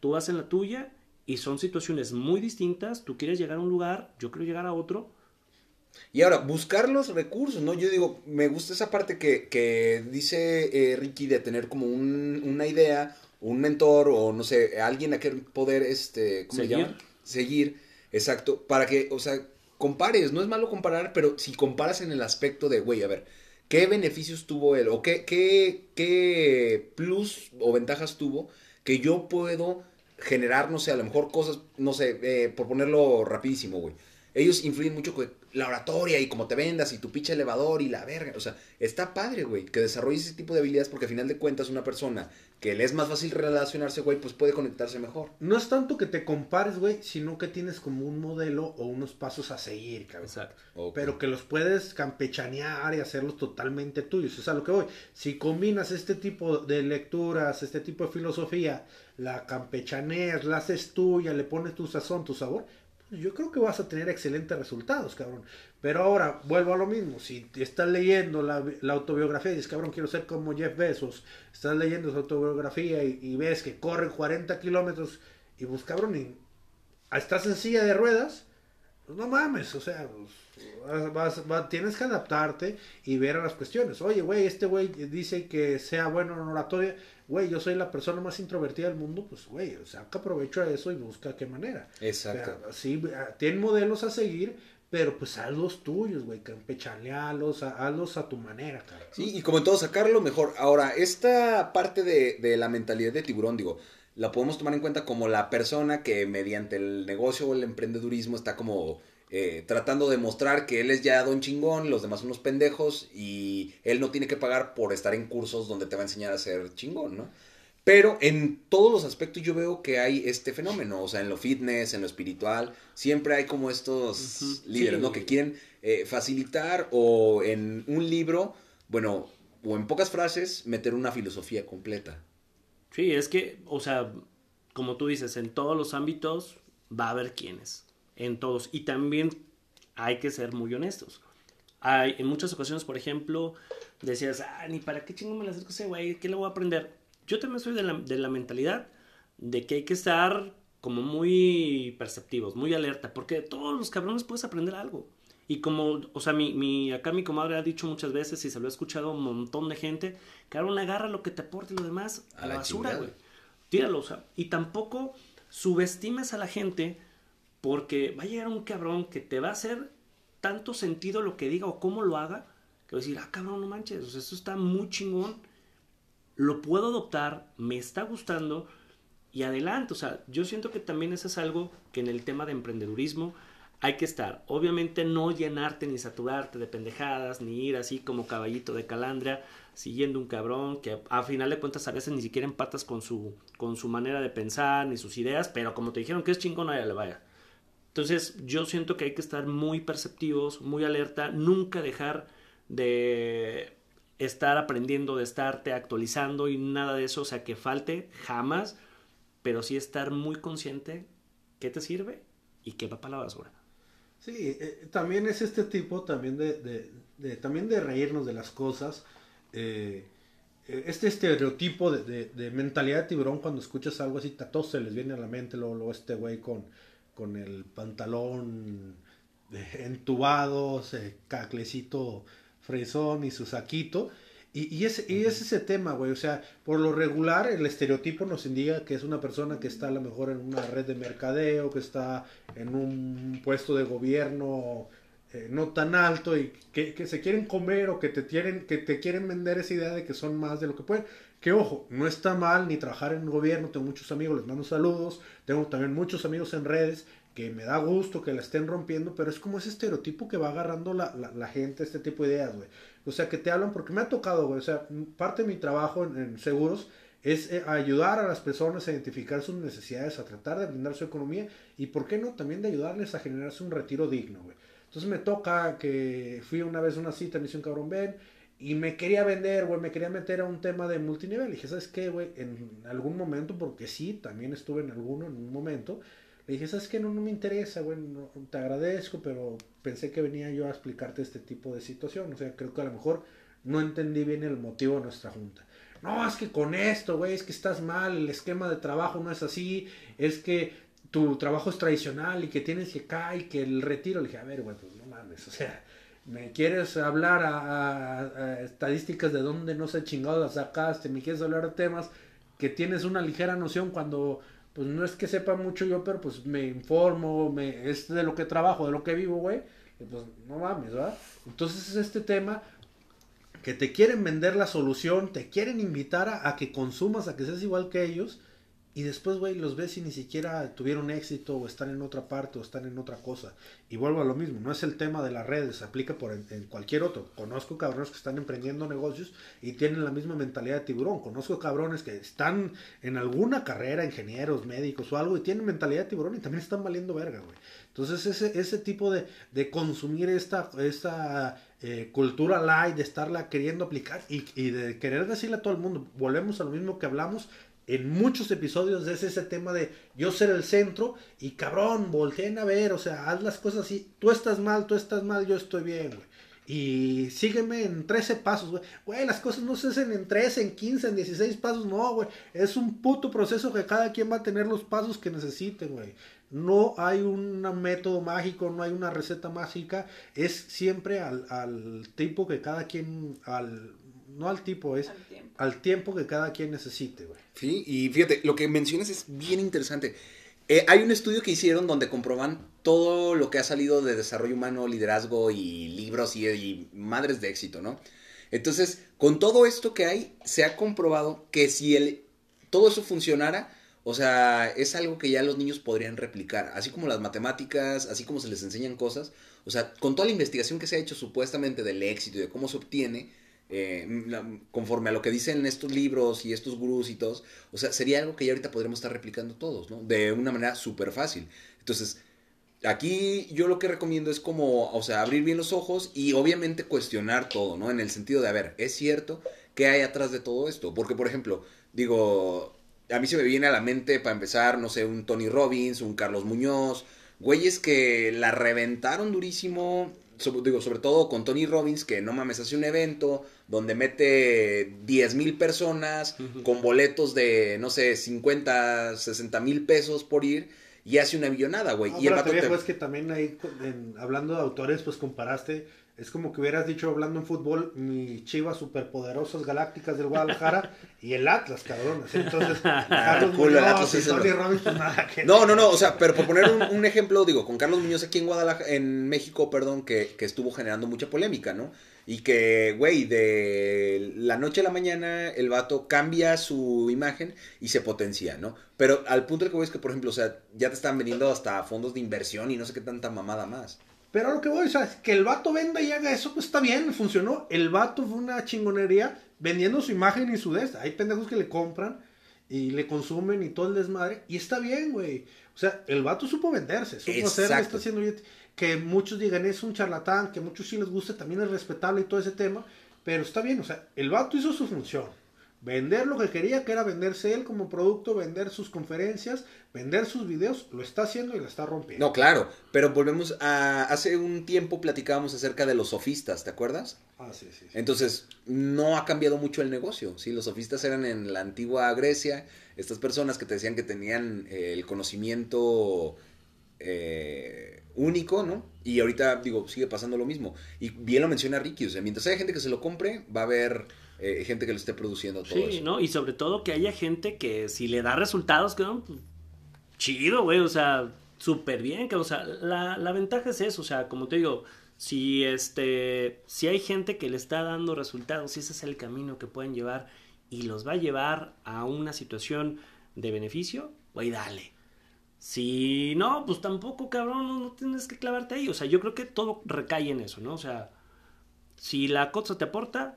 Tú vas en la tuya y son situaciones muy distintas. Tú quieres llegar a un lugar, yo quiero llegar a otro.
Y ahora, buscar los recursos, ¿no? Yo digo, me gusta esa parte que, que dice eh, Ricky de tener como un- una idea, un mentor o no sé, alguien a quien poder, este, ¿cómo
Seguir.
se llama? Seguir, exacto, para que, o sea, compares, no es malo comparar, pero si comparas en el aspecto de, güey, a ver, ¿qué beneficios tuvo él? ¿O qué, qué, qué plus o ventajas tuvo que yo puedo generar, no sé, a lo mejor cosas, no sé, eh, por ponerlo rapidísimo, güey. Ellos influyen mucho la oratoria y cómo te vendas y tu pinche elevador y la verga. O sea, está padre, güey, que desarrolles ese tipo de habilidades porque al final de cuentas una persona que le es más fácil relacionarse, güey, pues puede conectarse mejor.
No es tanto que te compares, güey, sino que tienes como un modelo o unos pasos a seguir, cabrón.
Exacto.
Pero que los puedes campechanear y hacerlos totalmente tuyos. O sea, lo que voy. Si combinas este tipo de lecturas, este tipo de filosofía, la campechaneas, la haces tuya, le pones tu sazón, tu sabor, yo creo que vas a tener excelentes resultados, cabrón. Pero ahora, vuelvo a lo mismo. Si estás leyendo la, autobiografía y dices, cabrón, quiero ser como Jeff Bezos, estás leyendo su autobiografía y, ves que corre 40 kilómetros y pues, cabrón, y estás en silla de ruedas, pues no mames, o sea, pues, vas- tienes que adaptarte y ver a las cuestiones. Oye, güey, este güey dice que sea bueno en oratoria, güey, yo soy la persona más introvertida del mundo, pues, güey, o sea, que aprovecho a eso y busca qué manera.
Exacto.
O sea, sí, ah, tienen modelos a seguir, pero pues haz los tuyos, güey, campechanealos, ha- hazlos a tu manera, cara.
Sí, y como en todo, sacarlo mejor. Ahora, esta parte de, de la mentalidad de tiburón, digo, la podemos tomar en cuenta como la persona que mediante el negocio o el emprendedurismo está como eh, tratando de mostrar que él es ya don chingón, los demás son unos pendejos y él no tiene que pagar por estar en cursos donde te va a enseñar a ser chingón, ¿no? Pero en todos los aspectos yo veo que hay este fenómeno, o sea, en lo fitness, en lo espiritual, siempre hay como estos líderes,
sí.
¿no? Que quieren eh, facilitar o en un libro, bueno, o en pocas frases, meter una filosofía completa.
Sí, es que, o sea, como tú dices, en todos los ámbitos va a haber quienes, en todos. Y también hay que ser muy honestos. Hay, en muchas ocasiones, por ejemplo, decías, ah, ni para qué chingo me le acerco a ese güey, ¿qué le voy a aprender? Yo también soy de la, de la mentalidad de que hay que estar como muy perceptivos, muy alerta, porque de todos los cabrones puedes aprender algo. Y como, o sea, mi, mi, acá mi comadre ha dicho muchas veces y se lo he escuchado a un montón de gente, cabrón, agarra lo que te aporte y lo demás a,
A
la,
la
basura, güey. Tíralo, o sea, y tampoco subestimes a la gente porque va a llegar un cabrón que te va a hacer tanto sentido lo que diga o cómo lo haga, que va a decir, ah, cabrón, no manches, o está muy chingón, lo puedo adoptar, me está gustando y adelante, o sea, yo siento que también eso es algo que en el tema de emprendedurismo hay que estar. Obviamente no llenarte ni saturarte de pendejadas, ni ir así como caballito de calandria siguiendo un cabrón que a final de cuentas a veces ni siquiera empatas con su, con su manera de pensar ni sus ideas, pero como te dijeron que es chingón, a ella le vaya. Entonces yo siento que hay que estar muy perceptivos, muy alerta, nunca dejar de estar aprendiendo, de estarte actualizando y nada de eso, o sea, que falte jamás, pero sí estar muy consciente qué te sirve y qué va para la basura.
Sí, eh, también es este tipo también de, también de reírnos de las cosas. eh, eh, este estereotipo de, mentalidad de tiburón cuando escuchas algo así, a se les viene a la mente luego, luego este güey con, con el pantalón eh, entubado, ese caclecito fresón y su saquito. Y, y, es, y es ese tema, güey. O sea, por lo regular, el estereotipo nos indica que es una persona que está a lo mejor en una red de mercadeo, que está en un puesto de gobierno eh, no tan alto y que, que se quieren comer o que te, quieren, que te quieren vender esa idea de que son más de lo que pueden. Que ojo, no está mal ni trabajar en gobierno. Tengo muchos amigos, les mando saludos. Tengo también muchos amigos en redes que me da gusto que la estén rompiendo, pero es como ese estereotipo que va agarrando la, la, la gente, este tipo de ideas, güey. O sea, que te hablan, porque me ha tocado, güey. O sea, parte de mi trabajo en, seguros es eh, ayudar a las personas a identificar sus necesidades, a tratar de brindar su economía y, ¿por qué no?, también de ayudarles a generarse un retiro digno, güey. Entonces me toca que fui una vez a una cita, me hizo un cabrón, ven, y me quería vender, güey, me quería meter a un tema de multinivel. Y dije, ¿sabes qué, güey? En algún momento, porque sí, también estuve en alguno, en un momento, le dije, ¿sabes qué? No, no me interesa, güey, no, te agradezco, pero pensé que venía yo a explicarte este tipo de situación. O sea, creo que a lo mejor no entendí bien el motivo de nuestra junta. No, es que con esto, güey, es que estás mal, el esquema de trabajo no es así, es que tu trabajo es tradicional y que tienes que caer y que el retiro. Le dije, a ver, güey, pues no mames, o sea, me quieres hablar a, estadísticas de dónde no sé chingado las sacaste, me quieres hablar de temas que tienes una ligera noción cuando pues no es que sepa mucho yo, pero pues me informo, me, es de lo que trabajo, de lo que vivo, güey. Pues no mames, ¿verdad? Entonces es este tema que te quieren vender la solución, te quieren invitar a que consumas, a que seas igual que ellos, y después, güey, los ves y ni siquiera tuvieron éxito o están en otra parte o están en otra cosa. Y vuelvo a lo mismo, no es el tema de las redes, aplica por en, en cualquier otro. Conozco cabrones que están emprendiendo negocios y tienen la misma mentalidad de tiburón. Conozco cabrones que están en alguna carrera, ingenieros, médicos o algo, y tienen mentalidad de tiburón y también están valiendo verga, güey. Entonces ese, ese tipo de, de consumir esta, esta eh, cultura light, de estarla queriendo aplicar y, y de querer decirle a todo el mundo, volvemos a lo mismo que hablamos en muchos episodios es ese tema de yo ser el centro y cabrón, volteen a ver, o sea, haz las cosas así, tú estás mal, tú estás mal, yo estoy bien, güey. Y sígueme en 13 pasos, güey. Güey, las cosas no se hacen en 13, en 15, en 16 pasos, no, güey. Es un puto proceso que cada quien va a tener los pasos que necesite, güey. No hay un método mágico, no hay una receta mágica. Es siempre al, al tipo que cada quien, al, no al tipo, es
Al tiempo.
al tiempo que cada quien necesite, güey.
Sí, y fíjate, lo que mencionas es bien interesante. Eh, hay un estudio que hicieron donde comproban todo lo que ha salido de desarrollo humano, liderazgo y libros y, y madres de éxito, ¿no? Entonces, con todo esto que hay, se ha comprobado que si el, todo eso funcionara, o sea, es algo que ya los niños podrían replicar, así como las matemáticas, así como se les enseñan cosas, o sea, con toda la investigación que se ha hecho supuestamente del éxito y de cómo se obtiene, eh, la- conforme a lo que dicen estos libros y estos gurús y o sea, sería algo que ya ahorita podríamos estar replicando todos, ¿no? De una manera súper fácil. Entonces, aquí yo lo que recomiendo es como, o sea, abrir bien los ojos y obviamente cuestionar todo, ¿no? En el sentido de, a ver, ¿es cierto qué hay atrás de todo esto? Porque, por ejemplo, digo, a mí se me viene a la mente, para empezar, no sé, un Tony Robbins, un Carlos Muñoz, güeyes que la reventaron durísimo, sobre, digo, sobre todo con Tony Robbins, que no mames, hace un evento donde mete 10 mil personas con boletos de, no sé, 50, 60 mil pesos por ir y hace una millonada, güey.
No,
y el vato te-
viejo, es que también ahí, en- hablando de autores, pues comparaste, es como que hubieras dicho, hablando en fútbol, mi chivas superpoderosas galácticas del Guadalajara y el Atlas, cabrones. Entonces, Carlos
el Atlas
y Robbins, pues nada que
No, no, no, o sea, pero por poner un, un ejemplo, digo, con Carlos Muñoz aquí en Guadalajara, en México, perdón, que, que estuvo generando mucha polémica, ¿no? Y que, güey, de la noche a la mañana el vato cambia su imagen y se potencia, ¿no? Pero al punto al que voy es que, por ejemplo, o sea, ya te están vendiendo hasta fondos de inversión y no sé qué tanta mamada más.
Pero a lo que voy, o sea, que el vato venda y haga eso, pues está bien, funcionó. El vato fue una chingonería vendiendo su imagen y su de esta. Hay pendejos que le compran y le consumen y todo el desmadre. Y está bien, güey. O sea, el vato supo venderse, supo hacer, está haciendo. Que muchos digan es un charlatán, que muchos sí les gusta, también es respetable y todo ese tema. Pero está bien, o sea, el vato hizo su función. Vender lo que quería, que era venderse él como producto, vender sus conferencias, vender sus videos, lo está haciendo y lo está rompiendo.
No, claro, pero volvemos a... Hace un tiempo platicábamos acerca de los sofistas, ¿te acuerdas?
Ah, sí, sí. sí.
Entonces, no ha cambiado mucho el negocio. ¿sí? Los sofistas eran en la antigua Grecia, estas personas que te decían que tenían eh, el conocimiento eh, único, ¿no? Y ahorita, digo, sigue pasando lo mismo. Y bien lo menciona Ricky, o sea, mientras haya gente que se lo compre, va a haber eh, gente que lo esté produciendo todo
Sí,
eso.
¿no? Y sobre todo que haya gente que si le da resultados, que no, pues, chido, güey, o sea, súper bien, que, o sea, la, la ventaja es eso, o sea, como te digo, si este, si hay gente que le está dando resultados, si ese es el camino que pueden llevar y los va a llevar a una situación de beneficio, güey, dale. Si no, pues tampoco, cabrón, no, no tienes que clavarte ahí. O sea, yo creo que todo recae en eso, ¿no? O sea, si la cosa te aporta,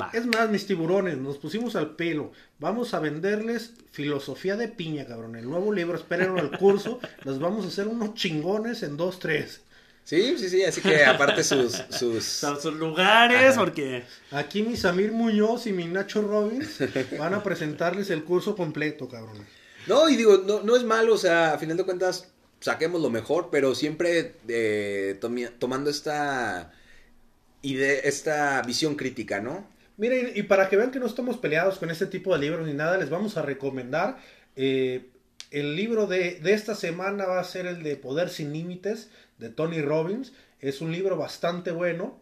va.
Es más, mis tiburones, nos pusimos al pelo. Vamos a venderles filosofía de piña, cabrón. El nuevo libro, espérenlo al curso. Los vamos a hacer unos chingones en dos, tres.
Sí, sí, sí, así que aparte sus... sus...
Sus lugares, porque...
Aquí mi Samir Muñoz y mi Nacho Robbins van a presentarles el curso completo, cabrón.
No, y digo, no, no es malo, o sea, a final de cuentas, saquemos lo mejor, pero siempre eh, tomi- tomando esta idea, esta visión crítica, ¿no?
Miren, y para que vean que no estamos peleados con este tipo de libros ni nada, les vamos a recomendar. eh, el libro de, de esta semana va a ser el de Poder sin Límites de Tony Robbins. Es un libro bastante bueno.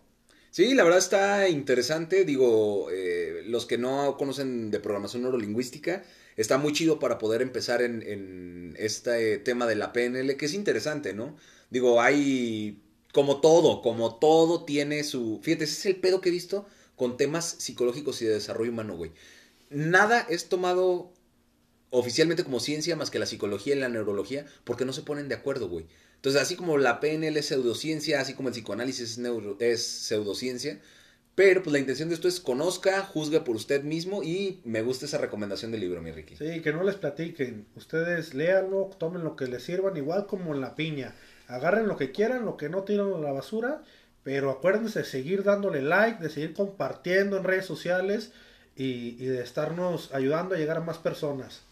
Sí, la verdad está interesante. Digo, eh, los que no conocen de programación neurolingüística, está muy chido para poder empezar en, en este tema de la PNL, que es interesante, ¿no? Digo, hay como todo, como todo tiene su... Fíjate, ese es el pedo que he visto con temas psicológicos y de desarrollo humano, güey. Nada es tomado oficialmente como ciencia más que la psicología y la neurología porque no se ponen de acuerdo, güey. Entonces, así como la PNL es pseudociencia, así como el psicoanálisis es, neuro- es pseudociencia, pero pues la intención de esto es conozca, juzgue por usted mismo y me gusta esa recomendación del libro, mi Ricky.
Sí, que no les platiquen. Ustedes léanlo, tomen lo que les sirvan, igual como en la piña. Agarren lo que quieran, lo que no tiran a la basura, pero acuérdense de seguir dándole like, de seguir compartiendo en redes sociales y, y de estarnos ayudando a llegar a más personas.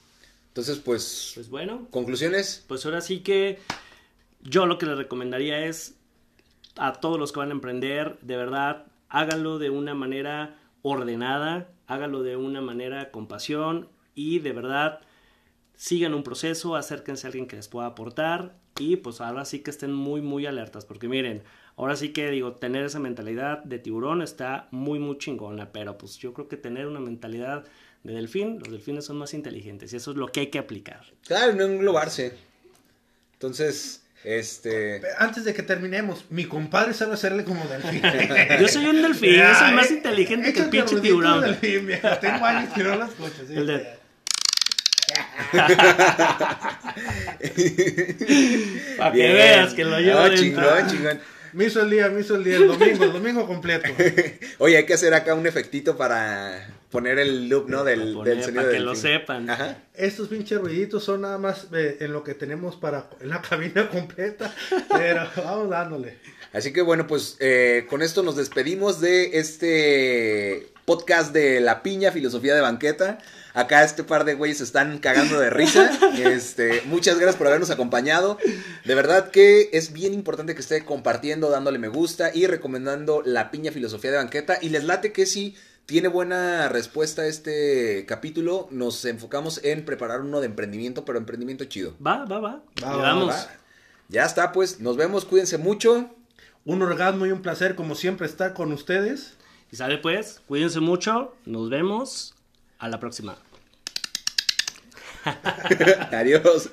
Entonces, pues,
Pues bueno,
conclusiones.
pues ahora sí que yo lo que les recomendaría es a todos los que van a emprender, de verdad, háganlo de una manera ordenada, háganlo de una manera con pasión y de verdad sigan un proceso, acérquense a alguien que les pueda aportar y pues ahora sí que estén muy muy alertas porque miren, ahora sí que digo, tener esa mentalidad de tiburón está muy muy chingona, pero pues yo creo que tener una mentalidad de delfín, los delfines son más inteligentes y eso es lo que hay que aplicar.
Claro, no englobarse. Entonces, este...
Antes de que terminemos, mi compadre sabe hacerle como delfín.
Yo soy un delfín, yo soy más inteligente que el pinche tiburón.
de delfín, vieja. Tengo años que no las escucho. sí.
El de- Para que
Bien.
veas que lo llevo
No, chingón, chingón.
Me hizo el día, me hizo el día, el domingo, el domingo completo.
Oye, hay que hacer acá un efectito para poner el loop, ¿no? Del,
Poner
del sonido
para que
del
lo
fin.
sepan.
Ajá.
Estos pinches ruiditos son nada más eh, en lo que tenemos para en la cabina completa. Pero vamos dándole.
Así que bueno, pues eh, con esto nos despedimos de este podcast de La Piña, Filosofía de Banqueta. Acá este par de güeyes se están cagando de risa. Este, muchas gracias por habernos acompañado. De verdad que es bien importante que esté compartiendo, dándole me gusta y recomendando La Piña, Filosofía de Banqueta. Y les late que si tiene buena respuesta este capítulo, nos enfocamos en preparar uno de emprendimiento, pero emprendimiento chido.
Va, va, va.
Va,
Le
va,
damos.
Va. Ya está, pues, nos vemos, cuídense mucho.
Un orgasmo y un placer, como siempre, estar con ustedes.
Y sale pues, cuídense mucho, nos vemos a la próxima.
Adiós.